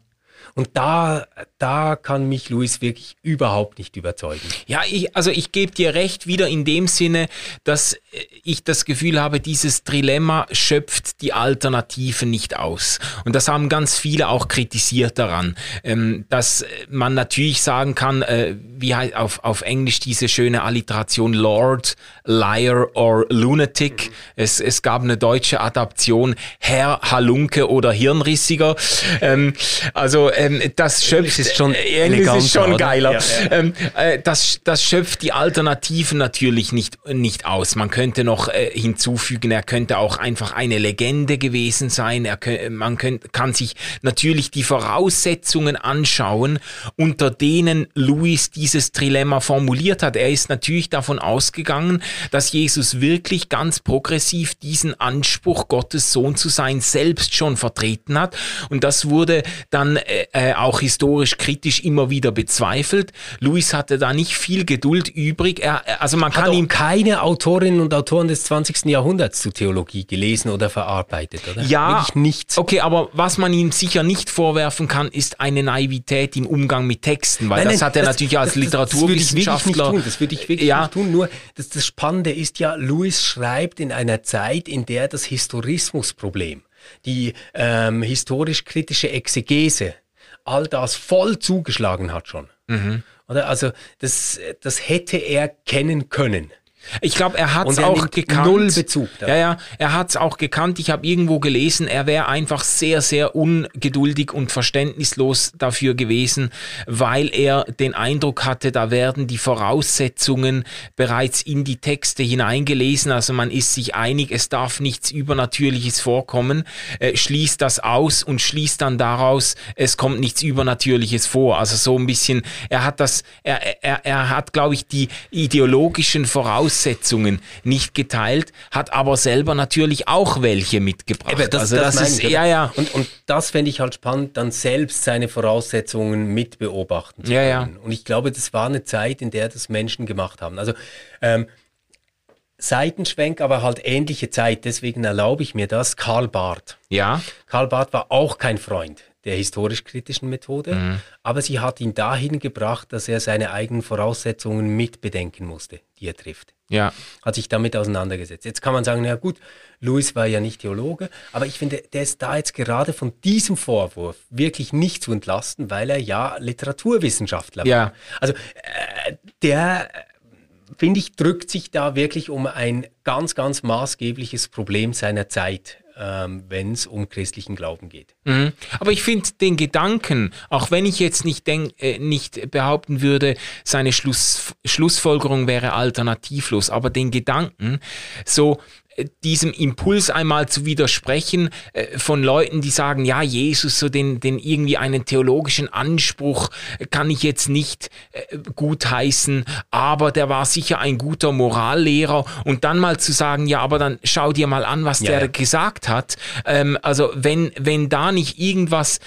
Und da, da kann mich Luis wirklich überhaupt nicht überzeugen. Ja, ich, also ich gebe dir recht, wieder in dem Sinne, dass ich das Gefühl habe, dieses Trilemma schöpft die Alternative nicht aus. Und das haben ganz viele auch kritisiert daran, ähm, dass man natürlich sagen kann, äh, wie heißt auf, auf Englisch diese schöne Alliteration Lord, Liar or Lunatic. Mhm. Es, es gab eine deutsche Adaption, Herr Halunke oder Hirnrissiger. Ähm, also ähm, das schöpft ist schon, äh, ist schon geiler. Ja, ja. Äh, das, das schöpft die Alternativen natürlich nicht, nicht aus. Man könnte noch äh, hinzufügen, er könnte auch einfach eine Legende gewesen sein. Er, man könnt, kann sich natürlich die Voraussetzungen anschauen, unter denen Louis dieses Trilemma formuliert hat. Er ist natürlich davon ausgegangen, dass Jesus wirklich ganz progressiv diesen Anspruch, Gottes Sohn zu sein, selbst schon vertreten hat. Und das wurde dann äh, äh, auch historisch kritisch immer wieder bezweifelt. Louis hatte da nicht viel Geduld übrig. Er, also man kann ihm keine Autorinnen und Autoren des 20. Jahrhunderts zu Theologie gelesen oder verarbeitet, oder? Ja, Wirklich nichts. Okay, aber was man ihm sicher nicht vorwerfen kann, ist eine Naivität im Umgang mit Texten, weil nein, das nein, hat er das, natürlich als das, Literaturwissenschaftler. Das, das würde ich wirklich ja. nicht tun. Nur das, das Spannende ist ja, Louis schreibt in einer Zeit, in der das Historismusproblem die ähm, historisch-kritische Exegese all das voll zugeschlagen hat schon. Mhm. Oder? Also das, das hätte er kennen können. Ich glaube, er hat es auch gekannt. Null Bezug. Da. Ja, ja, er hat es auch gekannt. Ich habe irgendwo gelesen, er wäre einfach sehr, sehr ungeduldig und verständnislos dafür gewesen, weil er den Eindruck hatte, da werden die Voraussetzungen bereits in die Texte hineingelesen. Also man ist sich einig, es darf nichts Übernatürliches vorkommen, äh, schließt das aus und schließt dann daraus, es kommt nichts Übernatürliches vor. Also so ein bisschen, er hat das, er, er, er hat, glaube ich, die ideologischen Voraussetzungen Voraussetzungen nicht geteilt, hat aber selber natürlich auch welche mitgebracht. Eben, das, also das, das ist, ich, ja, ja. Und, und das fände ich halt spannend, dann selbst seine Voraussetzungen mitbeobachten zu können. Ja, ja. Und ich glaube, das war eine Zeit, in der das Menschen gemacht haben. Also ähm, Seitenschwenk, aber halt ähnliche Zeit, deswegen erlaube ich mir das. Karl Barth. Ja. Karl Barth war auch kein Freund der historisch-kritischen Methode, mhm. aber sie hat ihn dahin gebracht, dass er seine eigenen Voraussetzungen mitbedenken musste, die er trifft. Ja. Hat sich damit auseinandergesetzt. Jetzt kann man sagen, na gut, Louis war ja nicht Theologe, aber ich finde, der ist da jetzt gerade von diesem Vorwurf wirklich nicht zu entlasten, weil er ja Literaturwissenschaftler ja. war. Also äh, der finde ich, drückt sich da wirklich um ein ganz, ganz maßgebliches Problem seiner Zeit ähm, wenn es um christlichen Glauben geht. Mhm. Aber ich finde den Gedanken, auch wenn ich jetzt nicht, denk, äh, nicht behaupten würde, seine Schluss, Schlussfolgerung wäre alternativlos, aber den Gedanken, so diesem Impuls einmal zu widersprechen äh, von Leuten, die sagen, ja, Jesus, so den, den irgendwie einen theologischen Anspruch kann ich jetzt nicht äh, gutheißen, aber der war sicher ein guter Morallehrer und dann mal zu sagen, ja, aber dann schau dir mal an, was ja, der ja. gesagt hat. Ähm, also wenn, wenn da nicht irgendwas,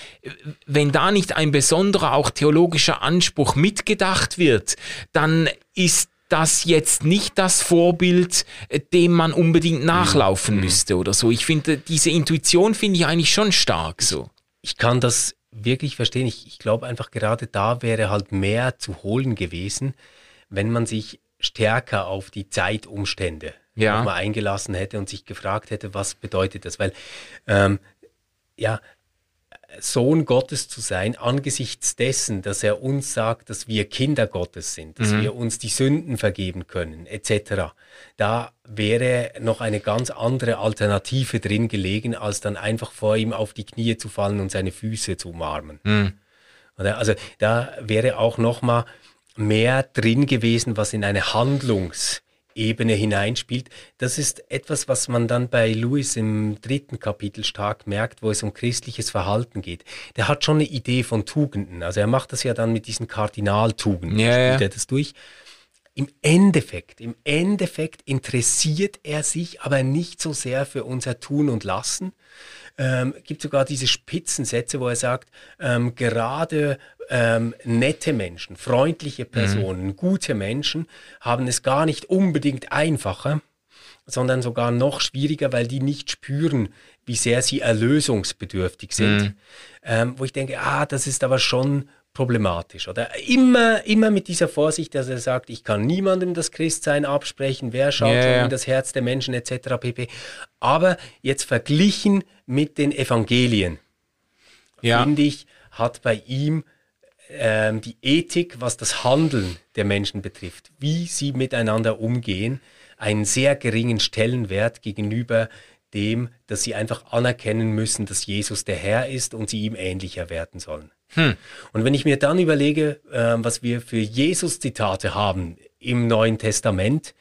wenn da nicht ein besonderer auch theologischer Anspruch mitgedacht wird, dann ist das jetzt nicht das Vorbild, äh, dem man unbedingt nachlaufen mhm. müsste oder so. Ich finde, diese Intuition finde ich eigentlich schon stark so. Ich kann das wirklich verstehen. Ich, ich glaube einfach gerade da wäre halt mehr zu holen gewesen, wenn man sich stärker auf die Zeitumstände ja. mal eingelassen hätte und sich gefragt hätte, was bedeutet das? Weil ähm, ja, Sohn Gottes zu sein, angesichts dessen, dass er uns sagt, dass wir Kinder Gottes sind, dass mhm. wir uns die Sünden vergeben können, etc. Da wäre noch eine ganz andere Alternative drin gelegen, als dann einfach vor ihm auf die Knie zu fallen und seine Füße zu umarmen. Mhm. Also da wäre auch noch mal mehr drin gewesen, was in eine Handlungs- Ebene hineinspielt. Das ist etwas, was man dann bei Louis im dritten Kapitel stark merkt, wo es um christliches Verhalten geht. Der hat schon eine Idee von Tugenden. Also er macht das ja dann mit diesen Kardinaltugenden, ja, spielt ja. er das durch. Im Endeffekt, im Endeffekt interessiert er sich aber nicht so sehr für unser Tun und Lassen. Ähm, gibt sogar diese Spitzensätze, wo er sagt, ähm, gerade ähm, nette Menschen, freundliche mhm. Personen, mhm. gute Menschen haben es gar nicht unbedingt einfacher, sondern sogar noch schwieriger, weil die nicht spüren, wie sehr sie erlösungsbedürftig sind. Mhm. Ähm, wo ich denke, ah, das ist aber schon problematisch. Oder immer, immer mit dieser Vorsicht, dass er sagt, ich kann niemandem das Christsein absprechen, wer schaut yeah. in das Herz der Menschen etc. pp. Aber jetzt verglichen mit den Evangelien, ja. finde ich, hat bei ihm ähm, die Ethik, was das Handeln der Menschen betrifft, wie sie miteinander umgehen, einen sehr geringen Stellenwert gegenüber dem, dass sie einfach anerkennen müssen, dass Jesus der Herr ist und sie ihm ähnlicher werden sollen. Hm. Und wenn ich mir dann überlege, äh, was wir für Jesus-Zitate haben im Neuen Testament,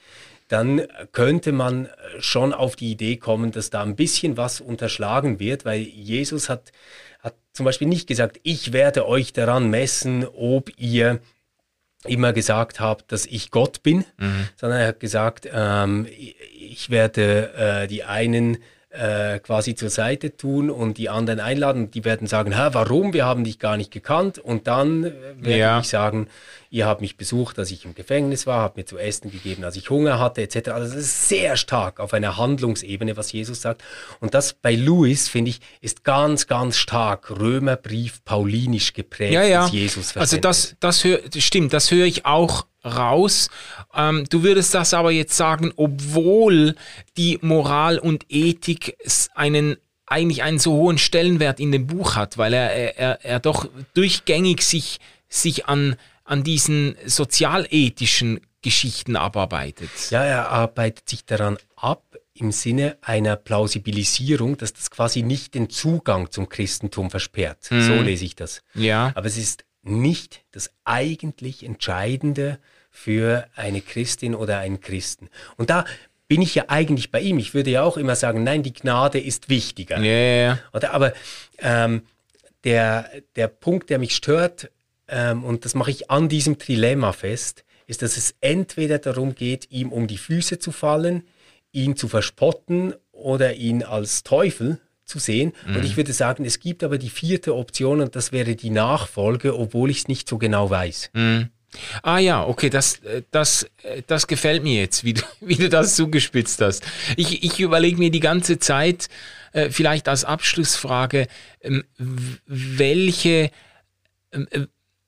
dann könnte man schon auf die Idee kommen, dass da ein bisschen was unterschlagen wird, weil Jesus hat hat zum Beispiel nicht gesagt, ich werde euch daran messen, ob ihr immer gesagt habt, dass ich Gott bin, mhm. sondern er hat gesagt, ähm, ich werde äh, die einen äh, quasi zur Seite tun und die anderen einladen. Die werden sagen, Hä, warum? Wir haben dich gar nicht gekannt. Und dann äh, werde ja. ich sagen, ihr habt mich besucht, als ich im Gefängnis war, habt mir zu essen gegeben, als ich Hunger hatte, etc. Also das ist sehr stark auf einer Handlungsebene, was Jesus sagt. Und das bei Louis, finde ich, ist ganz, ganz stark Römerbrief paulinisch geprägt, ja, ja. Jesus Also das, das, hör, das stimmt, das höre ich auch raus. Ähm, du würdest das aber jetzt sagen, obwohl die Moral und Ethik einen eigentlich einen so hohen Stellenwert in dem Buch hat, weil er, er, er doch durchgängig sich, sich an, an diesen sozialethischen Geschichten abarbeitet. Ja, er arbeitet sich daran ab im Sinne einer Plausibilisierung, dass das quasi nicht den Zugang zum Christentum versperrt. Mhm. So lese ich das. Ja. Aber es ist nicht das eigentlich Entscheidende für eine Christin oder einen Christen. Und da bin ich ja eigentlich bei ihm. Ich würde ja auch immer sagen, nein, die Gnade ist wichtiger. Yeah. Oder, aber ähm, der, der Punkt, der mich stört, ähm, und das mache ich an diesem Trilemma fest, ist, dass es entweder darum geht, ihm um die Füße zu fallen, ihn zu verspotten oder ihn als Teufel zu sehen. Mhm. Und ich würde sagen, es gibt aber die vierte Option und das wäre die Nachfolge, obwohl ich es nicht so genau weiß. Mhm. Ah ja, okay, das, das, das gefällt mir jetzt, wie du, wie du das zugespitzt hast. Ich, ich überlege mir die ganze Zeit, äh, vielleicht als Abschlussfrage, ähm, welche, ähm, äh,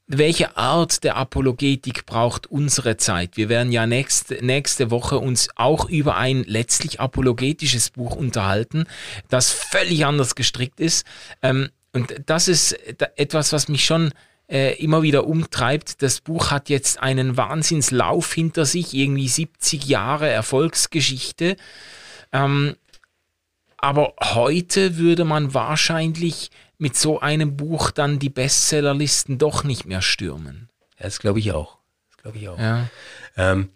welche Art der Apologetik braucht unsere Zeit? Wir werden ja nächste, nächste Woche uns auch über ein letztlich apologetisches Buch unterhalten, das völlig anders gestrickt ist. Ähm, und das ist etwas, was mich schon äh, immer wieder umtreibt. Das Buch hat jetzt einen Wahnsinnslauf hinter sich, irgendwie 70 Jahre Erfolgsgeschichte. Ähm, aber heute würde man wahrscheinlich mit so einem Buch dann die Bestsellerlisten doch nicht mehr stürmen. Ja, das glaube ich auch. Das glaube ich auch. Ja. Ähm,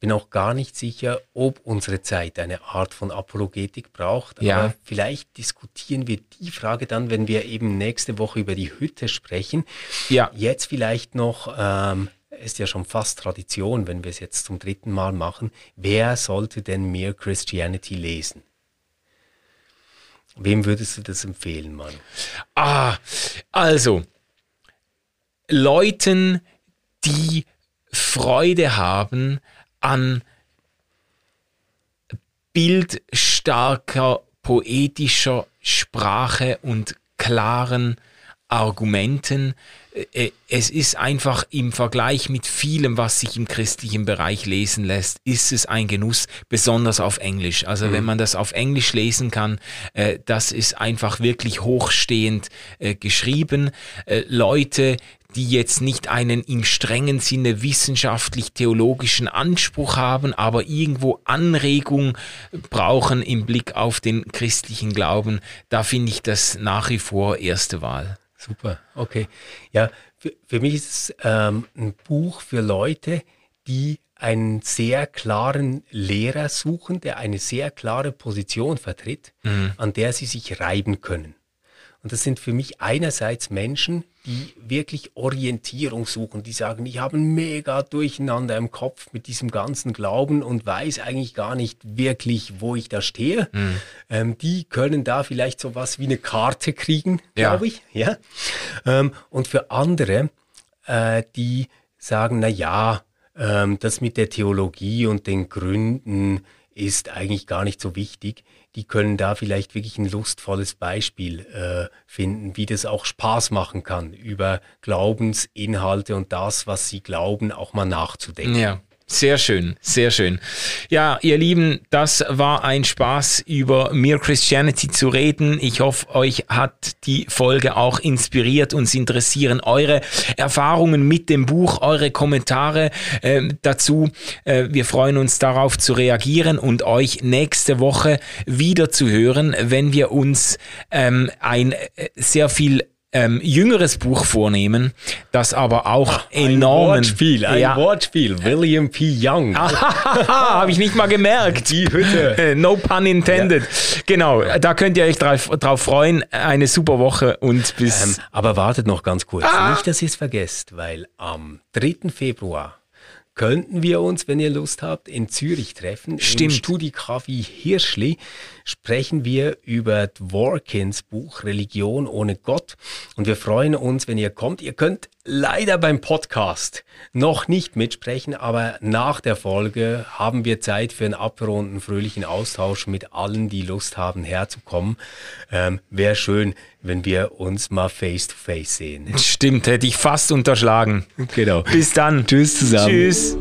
bin auch gar nicht sicher, ob unsere Zeit eine Art von Apologetik braucht. Ja. Aber vielleicht diskutieren wir die Frage dann, wenn wir eben nächste Woche über die Hütte sprechen. Ja. Jetzt vielleicht noch, ähm, ist ja schon fast Tradition, wenn wir es jetzt zum dritten Mal machen. Wer sollte denn Mere Christianity lesen? Wem würdest du das empfehlen, Mann? Ah, also, Leuten, die Freude haben an bildstarker, poetischer Sprache und klaren Argumenten. Äh, es ist einfach im Vergleich mit vielem, was sich im christlichen Bereich lesen lässt, ist es ein Genuss, besonders auf Englisch. Also mhm. wenn man das auf Englisch lesen kann, äh, das ist einfach wirklich hochstehend äh, geschrieben. Leute, die jetzt nicht einen im strengen Sinne wissenschaftlich-theologischen Anspruch haben, aber irgendwo Anregung brauchen im Blick auf den christlichen Glauben, da finde ich das nach wie vor erste Wahl. Super, okay. Ja, für, für mich ist es ähm, ein Buch für Leute, die einen sehr klaren Lehrer suchen, der eine sehr klare Position vertritt, mhm. an der sie sich reiben können. Und das sind für mich einerseits Menschen, die wirklich Orientierung suchen, die sagen, ich habe ein mega Durcheinander im Kopf mit diesem ganzen Glauben und weiß eigentlich gar nicht wirklich, wo ich da stehe. Mhm. Ähm, die können da vielleicht so was wie eine Karte kriegen, ja. glaube ich. Ja? Ähm, und für andere, äh, die sagen, na ja, ähm, das mit der Theologie und den Gründen ist eigentlich gar nicht so wichtig die können da vielleicht wirklich ein lustvolles Beispiel äh, finden, wie das auch Spaß machen kann, über Glaubensinhalte und das, was sie glauben, auch mal nachzudenken. Ja. Sehr schön, sehr schön. Ja, ihr Lieben, das war ein Spaß, über Mere Christianity zu reden. Ich hoffe, euch hat die Folge auch inspiriert. Uns interessieren eure Erfahrungen mit dem Buch, eure Kommentare äh, dazu. Äh, wir freuen uns darauf zu reagieren und euch nächste Woche wieder zu hören, wenn wir uns ähm, ein äh, sehr viel ähm, jüngeres Buch vornehmen, das aber auch ein enormen... Wortspiel, ein ja. Wortspiel. William P. Young. Habe ich nicht mal gemerkt. Die Hütte. no pun intended. Ja. Genau, da könnt ihr euch drauf, drauf freuen. Eine super Woche und bis... Ähm, aber wartet noch ganz kurz. Ah. Nicht, dass ihr es vergesst, weil am 3. Februar könnten wir uns, wenn ihr Lust habt, in Zürich treffen. Stimmt. Im Studi Kaffee Hirschli sprechen wir über Dworkins Buch Religion ohne Gott. Und wir freuen uns, wenn ihr kommt. Ihr könnt leider beim Podcast noch nicht mitsprechen, aber nach der Folge haben wir Zeit für einen abrunden, fröhlichen Austausch mit allen, die Lust haben, herzukommen. Ähm, Wäre schön, wenn wir uns mal face to face sehen. Stimmt, hätte ich fast unterschlagen. Genau. Bis dann. Tschüss zusammen. Tschüss.